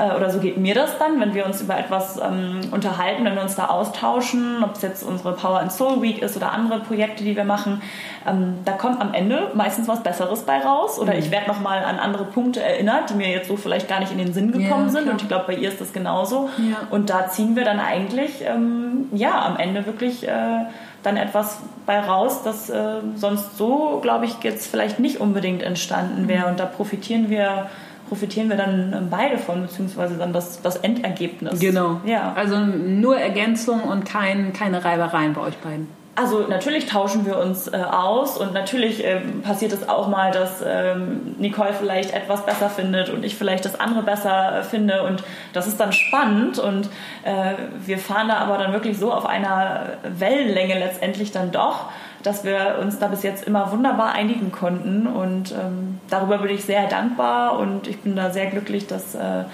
äh, oder so geht mir das dann, wenn wir uns über etwas ähm, unterhalten, wenn wir uns da austauschen, ob es jetzt unsere Power and Soul Week ist oder andere Projekte, die wir machen, ähm, da kommt am Ende meistens was Besseres bei raus oder mhm. ich werde nochmal an andere Punkte erinnert, die mir jetzt so vielleicht gar nicht in den Sinn gekommen ja, sind und ich glaube, bei ihr ist das genauso ja. und da ziehen wir dann eigentlich, ähm, ja, am Ende wirklich äh, dann etwas bei raus, das äh, sonst so, glaube ich, jetzt vielleicht nicht unbedingt entstanden wäre. Mhm. Und da profitieren wir profitieren wir dann ähm, beide von, beziehungsweise dann das, das Endergebnis. Genau. Ja. Also nur Ergänzung und kein, keine Reibereien bei euch beiden. Also natürlich tauschen wir uns äh, aus und natürlich ähm, passiert es auch mal, dass ähm, Nicole vielleicht etwas besser findet und ich vielleicht das andere besser äh, finde und das ist dann spannend und äh, wir fahren da aber dann wirklich so auf einer Wellenlänge letztendlich dann doch, dass wir uns da bis jetzt immer wunderbar einigen konnten. Und ähm, darüber bin ich sehr dankbar. Und ich bin da sehr glücklich, dass, äh,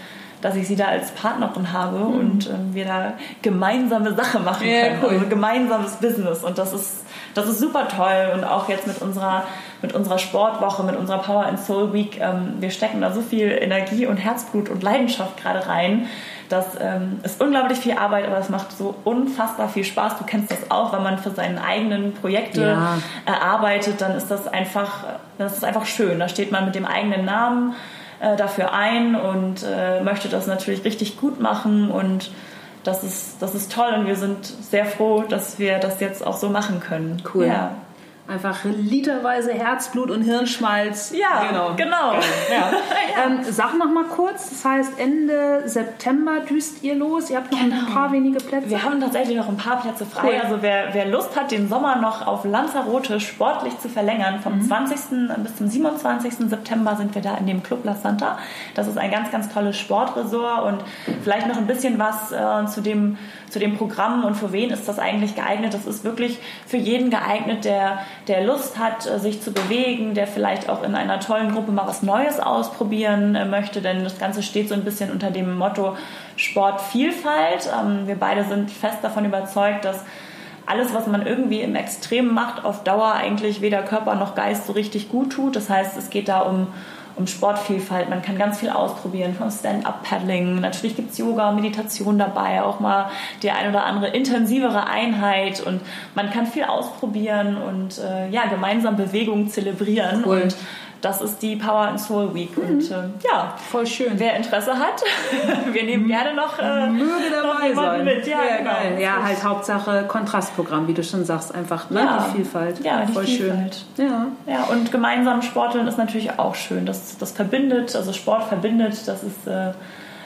dass ich sie da als Partnerin habe mhm. und äh, wir da gemeinsame Sache machen ja, können, cool. also gemeinsames Business. Und das ist das ist super toll. Und auch jetzt mit unserer mit unserer Sportwoche, mit unserer Power and Soul Week, ähm, wir stecken da so viel Energie und Herzblut und Leidenschaft gerade rein das ähm, ist unglaublich viel Arbeit, aber es macht so unfassbar viel Spaß. Du kennst das auch, wenn man für seine eigenen Projekte ja. erarbeitet, dann ist das einfach, das ist einfach schön. Da steht man mit dem eigenen Namen äh, dafür ein und äh, möchte das natürlich richtig gut machen und das ist, das ist toll und wir sind sehr froh, dass wir das jetzt auch so machen können. Cool. Ja. Einfach literweise Herzblut und Hirnschmalz. Ja, genau. genau. Ja. ja. Ähm, sag noch mal kurz, das heißt Ende September düst ihr los. Ihr habt noch genau. ein paar wenige Plätze. Wir haben tatsächlich noch ein paar Plätze frei. Cool. Also wer, wer Lust hat, den Sommer noch auf Lanzarote sportlich zu verlängern, vom mhm. 20. bis zum 27. September sind wir da in dem Club La Santa. Das ist ein ganz, ganz tolles Sportresort und vielleicht noch ein bisschen was äh, zu dem zu dem Programm und für wen ist das eigentlich geeignet. Das ist wirklich für jeden geeignet, der der Lust hat, äh, sich zu bewegen, der vielleicht auch in einer tollen Gruppe mal was Neues ausprobieren äh, möchte, denn das Ganze steht so ein bisschen unter dem Motto Sportvielfalt. Ähm, wir beide sind fest davon überzeugt, dass alles, was man irgendwie im Extremen macht, auf Dauer eigentlich weder Körper noch Geist so richtig gut tut. Das heißt, es geht da um um Sportvielfalt. Man kann ganz viel ausprobieren, vom Stand-up-Paddling. Natürlich gibt es Yoga, Meditation dabei, auch mal die ein oder andere intensivere Einheit und man kann viel ausprobieren und äh, ja, gemeinsam Bewegung zelebrieren. Cool. Und das ist die Power and Soul Week. Mhm. Und äh, ja, voll schön. Wer Interesse hat, wir nehmen mhm. gerne noch, äh, Möge dabei noch sein. mit. Ja, ja genau. geil. Ja, halt Hauptsache Kontrastprogramm, wie du schon sagst, einfach ne? Ja. die Vielfalt. Ja, die voll Vielfalt. schön. Ja. ja, und gemeinsam sporteln ist natürlich auch schön. Das, das verbindet, also Sport verbindet, das ist. Äh,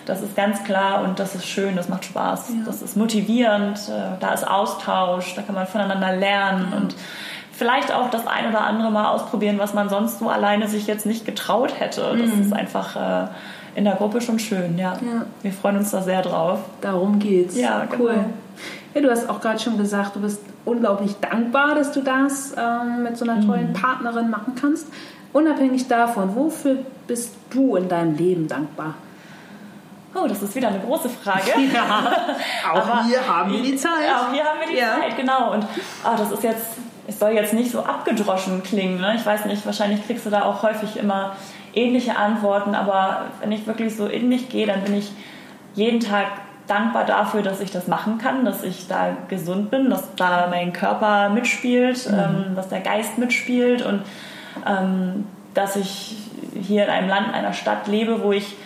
das ist ganz klar und das ist schön, das macht Spaß, ja. das ist motivierend, äh, da ist Austausch, da kann man voneinander lernen und vielleicht auch das ein oder andere mal ausprobieren, was man sonst so alleine sich jetzt nicht getraut hätte. Das mhm. ist einfach äh, in der Gruppe schon schön, ja. ja. Wir freuen uns da sehr drauf. Darum geht's. Ja, cool. Genau. Ja, du hast auch gerade schon gesagt, du bist unglaublich dankbar, dass du das ähm, mit so einer tollen mhm. Partnerin machen kannst. Unabhängig davon, wofür bist du in deinem Leben dankbar? Oh, das ist wieder eine große Frage. Ja, auch Aber hier haben wir die Zeit. Auch hier haben wir die ja. Zeit, genau. Und oh, das ist jetzt es soll jetzt nicht so abgedroschen klingen. Ne? Ich weiß nicht, wahrscheinlich kriegst du da auch häufig immer ähnliche Antworten, aber wenn ich wirklich so in mich gehe, dann bin ich jeden Tag dankbar dafür, dass ich das machen kann, dass ich da gesund bin, dass da mein Körper mitspielt, mhm. ähm, dass der Geist mitspielt und ähm, dass ich hier in einem Land, in einer Stadt lebe, wo ich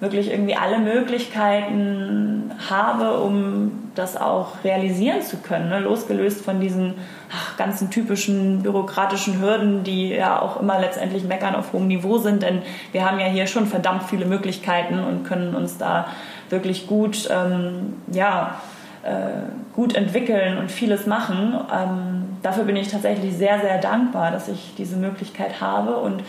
wirklich irgendwie alle Möglichkeiten habe, um das auch realisieren zu können. Ne? Losgelöst von diesen ganzen typischen bürokratischen Hürden, die ja auch immer letztendlich meckern auf hohem Niveau sind. Denn wir haben ja hier schon verdammt viele Möglichkeiten und können uns da wirklich gut, ähm, ja, äh, gut entwickeln und vieles machen. Ähm, dafür bin ich tatsächlich sehr, sehr dankbar, dass ich diese Möglichkeit habe und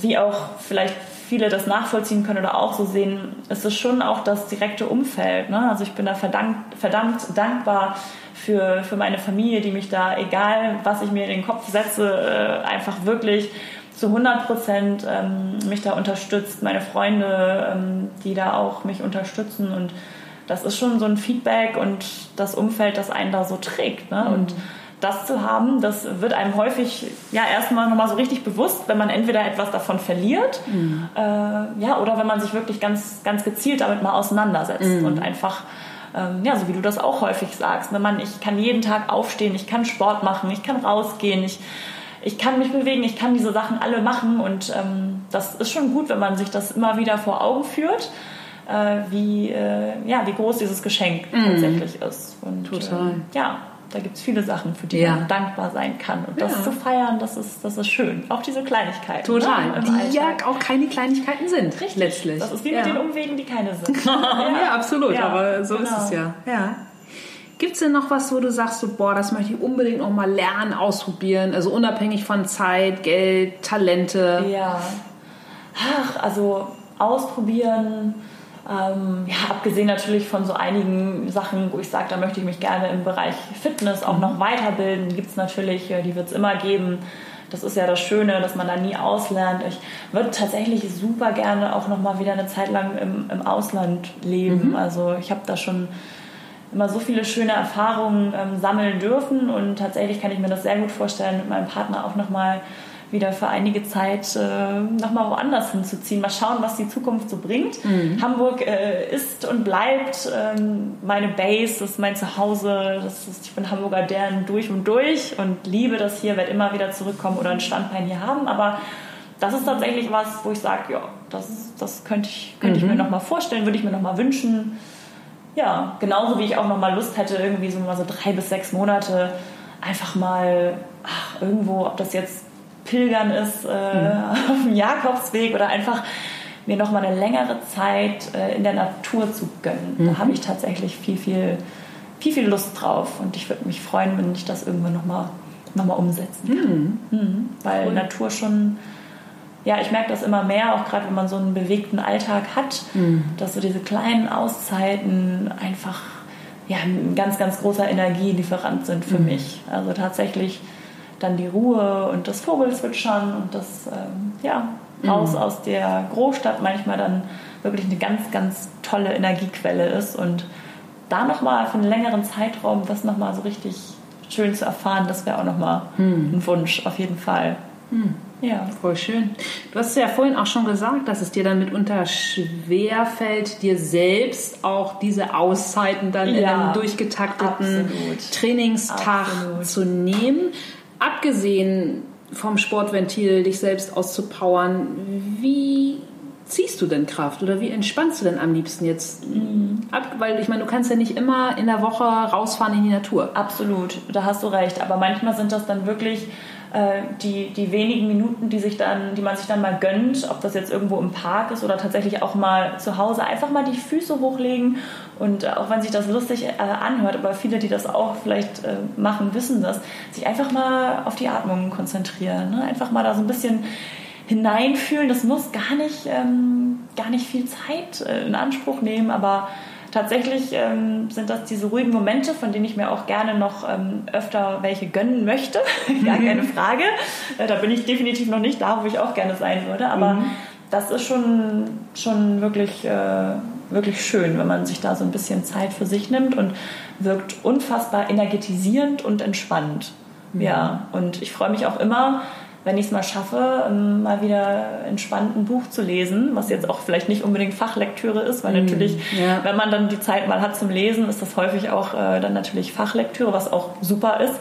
wie auch vielleicht viele das nachvollziehen können oder auch so sehen, ist es schon auch das direkte Umfeld. Ne? Also ich bin da verdammt, verdammt dankbar für, für meine Familie, die mich da, egal was ich mir in den Kopf setze, äh, einfach wirklich zu 100 Prozent ähm, mich da unterstützt. Meine Freunde, ähm, die da auch mich unterstützen und das ist schon so ein Feedback und das Umfeld, das einen da so trägt. Ne? Mhm. Das zu haben, das wird einem häufig ja erstmal nochmal so richtig bewusst, wenn man entweder etwas davon verliert, mhm. äh, ja, oder wenn man sich wirklich ganz, ganz gezielt damit mal auseinandersetzt mhm. und einfach, ähm, ja, so wie du das auch häufig sagst, ne, man, ich kann jeden Tag aufstehen, ich kann Sport machen, ich kann rausgehen, ich, ich kann mich bewegen, ich kann diese Sachen alle machen und ähm, das ist schon gut, wenn man sich das immer wieder vor Augen führt. Äh, wie, äh, ja, wie groß dieses Geschenk mhm. tatsächlich ist. Und, Total. Äh, ja, da gibt es viele Sachen, für die ja. man dankbar sein kann. Und das ja. zu feiern, das ist, das ist schön. Auch diese Kleinigkeiten. Total. Ne, die ja auch keine Kleinigkeiten sind. Richtig. Letztlich. Das ist wie mit den Umwegen, die keine sind. ja. absolut. Aber so genau. ist es ja. ja. Gibt es denn noch was, wo du sagst, so, boah, das möchte ich unbedingt noch mal lernen, ausprobieren? Also unabhängig von Zeit, Geld, Talente. Ja. Ach, also ausprobieren ähm, ja, abgesehen natürlich von so einigen Sachen, wo ich sage, da möchte ich mich gerne im Bereich Fitness auch noch weiterbilden, gibt es natürlich, äh, die wird es immer geben. Das ist ja das Schöne, dass man da nie auslernt. Ich würde tatsächlich super gerne auch noch mal wieder eine Zeit lang im, im Ausland leben. Mhm. Also ich habe da schon immer so viele schöne Erfahrungen ähm, sammeln dürfen und tatsächlich kann ich mir das sehr gut vorstellen, mit meinem Partner auch noch mal wieder für einige Zeit äh, nochmal woanders hinzuziehen. Mal schauen, was die Zukunft so bringt. Mhm. Hamburg äh, ist und bleibt ähm, meine Base, das ist mein Zuhause. Das ist, ich bin Hamburger Dern durch und durch und liebe das hier, werde immer wieder zurückkommen oder ein Standbein hier haben. Aber das ist tatsächlich was, wo ich sage, ja, das, das könnte ich, könnte mhm. ich mir mhm. nochmal vorstellen, würde ich mir nochmal wünschen. Ja, genauso wie ich auch nochmal Lust hätte, irgendwie so mal so drei bis sechs Monate einfach mal ach, irgendwo, ob das jetzt Pilgern ist äh, mhm. auf dem Jakobsweg oder einfach mir noch mal eine längere Zeit äh, in der Natur zu gönnen. Mhm. Da habe ich tatsächlich viel, viel, viel, viel Lust drauf und ich würde mich freuen, wenn ich das irgendwann noch mal, noch mal umsetzen kann. Mhm. mhm. Weil cool. Natur schon ja, ich merke das immer mehr, auch gerade wenn man so einen bewegten Alltag hat, mhm. dass so diese kleinen Auszeiten einfach ja, ein ganz, ganz großer Energielieferant sind für mhm. mich. Also tatsächlich dann die Ruhe und das Vogelzwitschern und das ähm, ja, raus mhm. aus der Großstadt manchmal dann wirklich eine ganz, ganz tolle Energiequelle ist und da nochmal für einen längeren Zeitraum das nochmal so richtig schön zu erfahren, das wäre auch nochmal mhm. ein Wunsch, auf jeden Fall. Mhm. Ja. Voll schön. Du hast ja vorhin auch schon gesagt, dass es dir dann mitunter schwer fällt, dir selbst auch diese Auszeiten dann ja, in einem durchgetakteten absolut. Trainingstag absolut. zu nehmen. Abgesehen vom Sportventil, dich selbst auszupowern, wie ziehst du denn Kraft oder wie entspannst du denn am liebsten jetzt mhm. ab? Weil ich meine, du kannst ja nicht immer in der Woche rausfahren in die Natur. Absolut, da hast du recht. Aber manchmal sind das dann wirklich die, die wenigen Minuten, die, sich dann, die man sich dann mal gönnt, ob das jetzt irgendwo im Park ist oder tatsächlich auch mal zu Hause, einfach mal die Füße hochlegen und äh, auch wenn sich das lustig äh, anhört, aber viele, die das auch vielleicht äh, machen, wissen das, sich einfach mal auf die Atmung konzentrieren, ne? einfach mal da so ein bisschen hineinfühlen. Das muss gar nicht, ähm, gar nicht viel Zeit äh, in Anspruch nehmen, aber tatsächlich ähm, sind das diese ruhigen Momente, von denen ich mir auch gerne noch ähm, öfter welche gönnen möchte. Gar keine Frage. Äh, da bin ich definitiv noch nicht da, wo ich auch gerne sein würde. Aber mhm. das ist schon, schon wirklich, äh, wirklich schön, wenn man sich da so ein bisschen Zeit für sich nimmt und wirkt unfassbar energetisierend und entspannt. Mhm. Ja, und ich freue mich auch immer, wenn ich es mal schaffe, ähm, mal wieder entspannt ein Buch zu lesen, was jetzt auch vielleicht nicht unbedingt Fachlektüre ist, weil mm, natürlich, ja. wenn man dann die Zeit mal hat zum Lesen, ist das häufig auch äh, dann natürlich Fachlektüre, was auch super ist.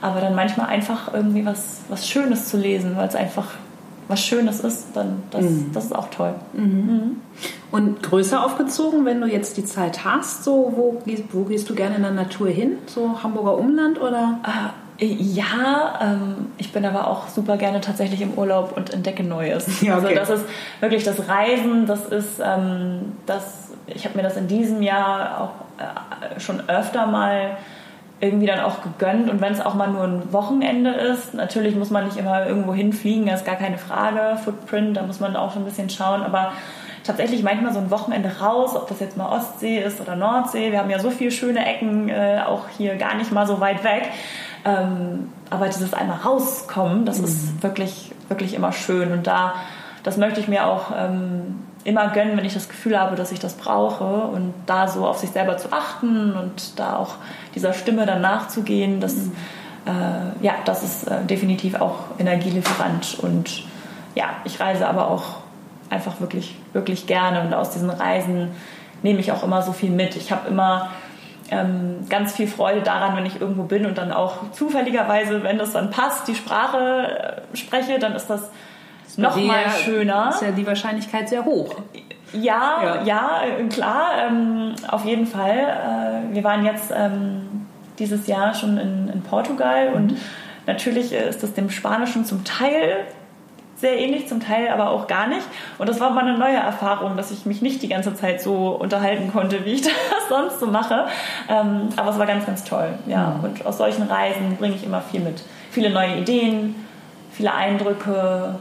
Aber dann manchmal einfach irgendwie was, was Schönes zu lesen, weil es einfach was Schönes ist, dann das, mm. das ist auch toll. Mhm. Mhm. Und größer aufgezogen, wenn du jetzt die Zeit hast, so wo, wo gehst du gerne in der Natur hin? So Hamburger Umland oder? Ah, ja, ähm, ich bin aber auch super gerne tatsächlich im Urlaub und entdecke Neues. Ja, also okay. Also das ist wirklich das Reisen, das ist ähm, das, ich habe mir das in diesem Jahr auch äh, schon öfter mal irgendwie dann auch gegönnt und wenn es auch mal nur ein Wochenende ist, natürlich muss man nicht immer irgendwo hinfliegen, das ist gar keine Frage, Footprint, da muss man auch schon ein bisschen schauen, aber tatsächlich manchmal so ein Wochenende raus, ob das jetzt mal Ostsee ist oder Nordsee, wir haben ja so viele schöne Ecken, äh, auch hier gar nicht mal so weit weg, ähm, aber dieses einmal rauskommen, das mhm. ist wirklich, wirklich immer schön. Und da, das möchte ich mir auch ähm, immer gönnen, wenn ich das Gefühl habe, dass ich das brauche. Und da so auf sich selber zu achten und da auch dieser Stimme dann nachzugehen, das, mhm. äh, ja, das ist äh, definitiv auch Energielieferant. Und ja, ich reise aber auch einfach wirklich, wirklich gerne. Und aus diesen Reisen nehme ich auch immer so viel mit. Ich habe immer ähm, ganz viel Freude daran, wenn ich irgendwo bin und dann auch zufälligerweise, wenn das dann passt, die Sprache äh, spreche, dann ist das, das noch mal schöner. Ist ja die Wahrscheinlichkeit sehr hoch. Ja, ja, ja klar, ähm, auf jeden Fall. Äh, wir waren jetzt ähm, dieses Jahr schon in, in Portugal mhm. und natürlich ist das dem Spanischen zum Teil sehr ähnlich, zum Teil aber auch gar nicht. Und das war mal eine neue Erfahrung, dass ich mich nicht die ganze Zeit so unterhalten konnte, wie ich das sonst so mache. Ähm, aber es war ganz, ganz toll. Ja. Mhm. Und aus solchen Reisen bringe ich immer viel mit. Viele neue Ideen, viele Eindrücke,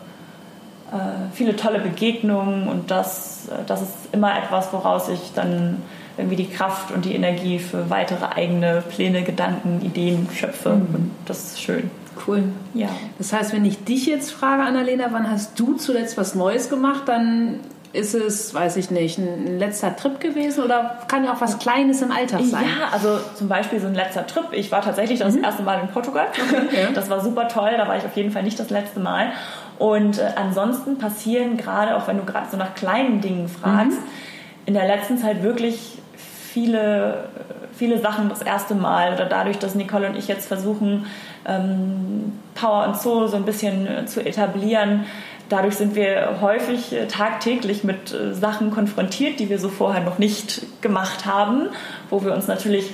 äh, viele tolle Begegnungen und das, äh, das ist immer etwas, woraus ich dann irgendwie die Kraft und die Energie für weitere eigene Pläne, Gedanken, Ideen schöpfe. Mhm. Und das ist schön. Cool. Ja. Das heißt, wenn ich dich jetzt frage, Annalena, wann hast du zuletzt was Neues gemacht, dann ist es, weiß ich nicht, ein letzter Trip gewesen oder kann ja auch was Kleines im Alltag sein? Ja, also zum Beispiel so ein letzter Trip. Ich war tatsächlich das mhm. erste Mal in Portugal. Okay. Das war super toll, da war ich auf jeden Fall nicht das letzte Mal. Und äh, ansonsten passieren gerade, auch wenn du gerade so nach kleinen Dingen fragst, mhm. in der letzten Zeit wirklich viele, viele Sachen das erste Mal oder dadurch, dass Nicole und ich jetzt versuchen, ähm, Power und Soul so ein bisschen äh, zu etablieren. Dadurch sind wir häufig äh, tagtäglich mit äh, Sachen konfrontiert, die wir so vorher noch nicht gemacht haben, wo wir uns natürlich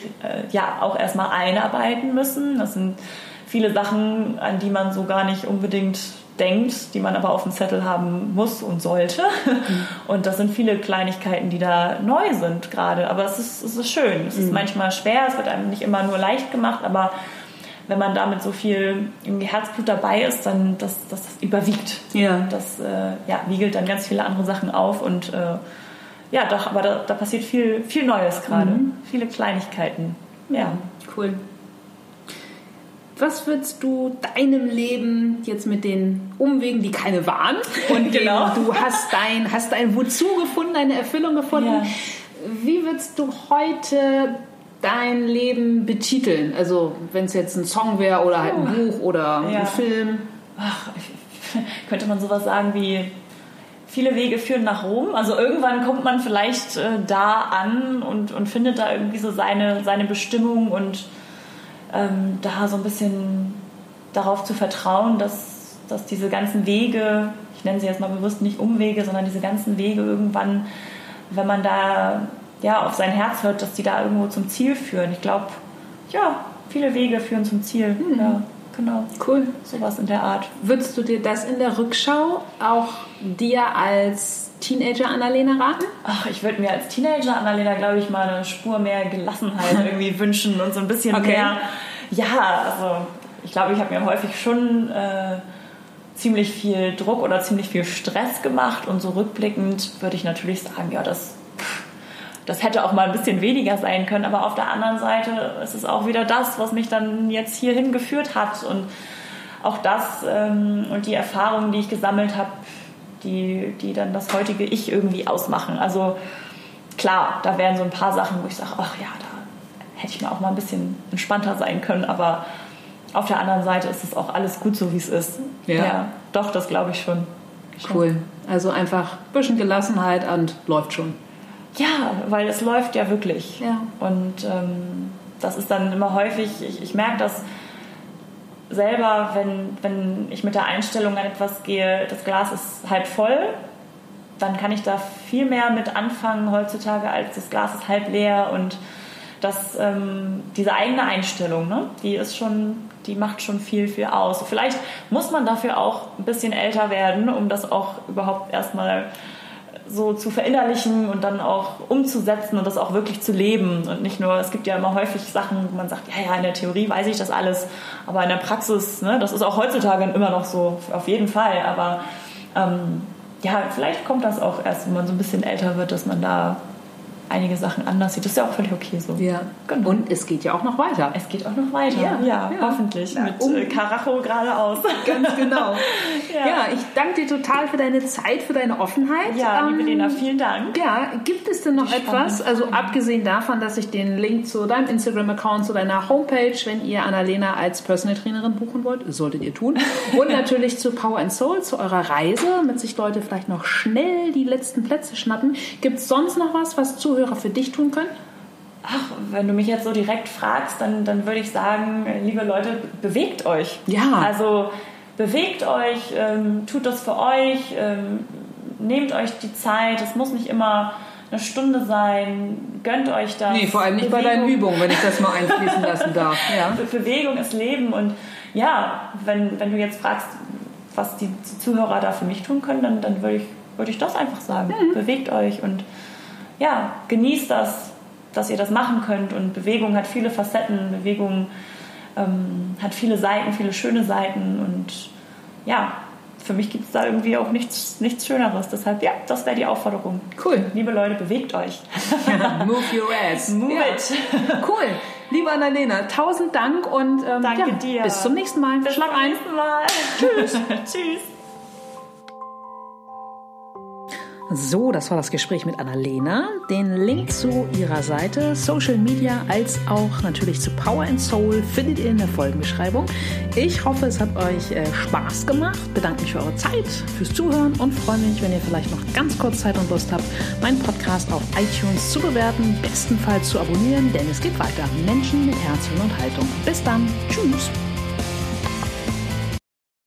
ja auch erstmal einarbeiten müssen. Das sind viele Sachen, an die man so gar nicht unbedingt denkt, die man aber auf dem Zettel haben muss und sollte. Mhm. Und das sind viele Kleinigkeiten, die da neu sind gerade. Aber es ist, es ist schön. Es ist mhm. manchmal schwer, es wird einem nicht immer nur leicht gemacht, aber wenn man damit so viel irgendwie Herzblut dabei ist, dann das, das, das überwiegt. Ja. Das äh, ja, wiegelt dann ganz viele andere Sachen auf und äh, ja, doch, aber da, da, passiert viel, viel Neues gerade. Mhm. Viele Kleinigkeiten. Ja. Cool. Was würdest du deinem Leben jetzt mit den Umwegen, die keine waren, und genau. du hast dein, hast dein Wozu gefunden, deine Erfüllung gefunden, ja. wie würdest du heute dein Leben betiteln? Also wenn es jetzt ein Song wäre oder halt ein Buch oder ja. ein Film. Ach, könnte man sowas sagen wie viele Wege führen nach Rom. Also irgendwann kommt man vielleicht äh, da an und, und findet da irgendwie so seine, seine Bestimmung und ähm, da so ein bisschen darauf zu vertrauen, dass, dass diese ganzen Wege, ich nenne sie jetzt mal bewusst nicht Umwege, sondern diese ganzen Wege irgendwann, wenn man da ja, auf sein Herz hört, dass die da irgendwo zum Ziel führen. Ich glaube, ja, viele Wege führen zum Ziel. Mhm. Ja, genau. Cool. Sowas in der Art. Würdest du dir das in der Rückschau auch dir als Teenager Annalena raten? Ach, ich würde mir als Teenager Annalena, glaube ich, mal eine Spur mehr Gelassenheit irgendwie wünschen und so ein bisschen okay. mehr. Ja, also ich glaube, ich habe mir häufig schon äh, ziemlich viel Druck oder ziemlich viel Stress gemacht und so rückblickend würde ich natürlich sagen, ja, das das hätte auch mal ein bisschen weniger sein können, aber auf der anderen Seite ist es auch wieder das, was mich dann jetzt hierhin geführt hat und auch das ähm, und die Erfahrungen, die ich gesammelt habe, die, die dann das heutige Ich irgendwie ausmachen. Also klar, da wären so ein paar Sachen, wo ich sage, ach ja, da hätte ich mir auch mal ein bisschen entspannter sein können, aber auf der anderen Seite ist es auch alles gut so, wie es ist. Ja, ja doch, das glaube ich schon. Cool. Also einfach ein bisschen Gelassenheit und läuft schon. Ja, weil es läuft ja wirklich. Ja. Und ähm, das ist dann immer häufig, ich, ich merke das selber, wenn, wenn ich mit der Einstellung an etwas gehe, das Glas ist halb voll, dann kann ich da viel mehr mit anfangen heutzutage, als das Glas ist halb leer und das, ähm, diese eigene Einstellung, ne, die ist schon, die macht schon viel, viel aus. Vielleicht muss man dafür auch ein bisschen älter werden, um das auch überhaupt erstmal so zu verinnerlichen und dann auch umzusetzen und das auch wirklich zu leben. Und nicht nur, es gibt ja immer häufig Sachen, wo man sagt, ja, ja, in der Theorie weiß ich das alles, aber in der Praxis, ne, das ist auch heutzutage immer noch so, auf jeden Fall, aber ähm, ja, vielleicht kommt das auch erst, wenn man so ein bisschen älter wird, dass man da einige Sachen anders sieht. Das ist ja auch völlig okay so. Ja. Genau. Und es geht ja auch noch weiter. Es geht auch noch weiter. Ja, ja, ja. hoffentlich. Ja. Mit uh. Karacho geradeaus. Ganz genau. ja. ja. ich danke dir total für deine Zeit, für deine Offenheit. Ja, ähm, liebe Lena, vielen Dank. Ja, gibt es denn noch etwas, also abgesehen davon, dass ich den Link zu deinem Instagram-Account, zu deiner Homepage, wenn ihr Annalena als Personal Trainerin buchen wollt, solltet ihr tun. Und natürlich zu Power and Soul, zu eurer Reise, damit sich Leute vielleicht noch schnell die letzten Plätze schnappen. Gibt es sonst noch was, was zuhört? Zuhörer für dich tun können? Ach, wenn du mich jetzt so direkt fragst, dann, dann würde ich sagen, liebe Leute, bewegt euch. Ja. Also bewegt euch, ähm, tut das für euch, ähm, nehmt euch die Zeit. Es muss nicht immer eine Stunde sein, gönnt euch das. Nee, vor allem nicht Bewegung. bei deinen Übungen, wenn ich das mal einfließen lassen darf. Ja. Bewegung ist Leben und ja, wenn, wenn du jetzt fragst, was die Zuhörer da für mich tun können, dann, dann würde ich, würd ich das einfach sagen. Mhm. Bewegt euch und ja, genießt das, dass ihr das machen könnt. Und Bewegung hat viele Facetten, Bewegung ähm, hat viele Seiten, viele schöne Seiten. Und ja, für mich gibt es da irgendwie auch nichts, nichts Schöneres. Deshalb, ja, das wäre die Aufforderung. Cool. Liebe Leute, bewegt euch. Move your ass. Move ja. it. Cool. Liebe Annalena, tausend Dank und ähm, Danke ja, dir. bis zum nächsten Mal. Bis Schlag zum nächsten Mal. Tschüss. Tschüss. So, das war das Gespräch mit Annalena. Den Link zu ihrer Seite, Social Media, als auch natürlich zu Power and Soul findet ihr in der Folgenbeschreibung. Ich hoffe, es hat euch äh, Spaß gemacht. Bedanke mich für eure Zeit, fürs Zuhören und freue mich, wenn ihr vielleicht noch ganz kurz Zeit und Lust habt, meinen Podcast auf iTunes zu bewerten, bestenfalls zu abonnieren, denn es geht weiter. Menschen mit Herz und Haltung. Bis dann. Tschüss.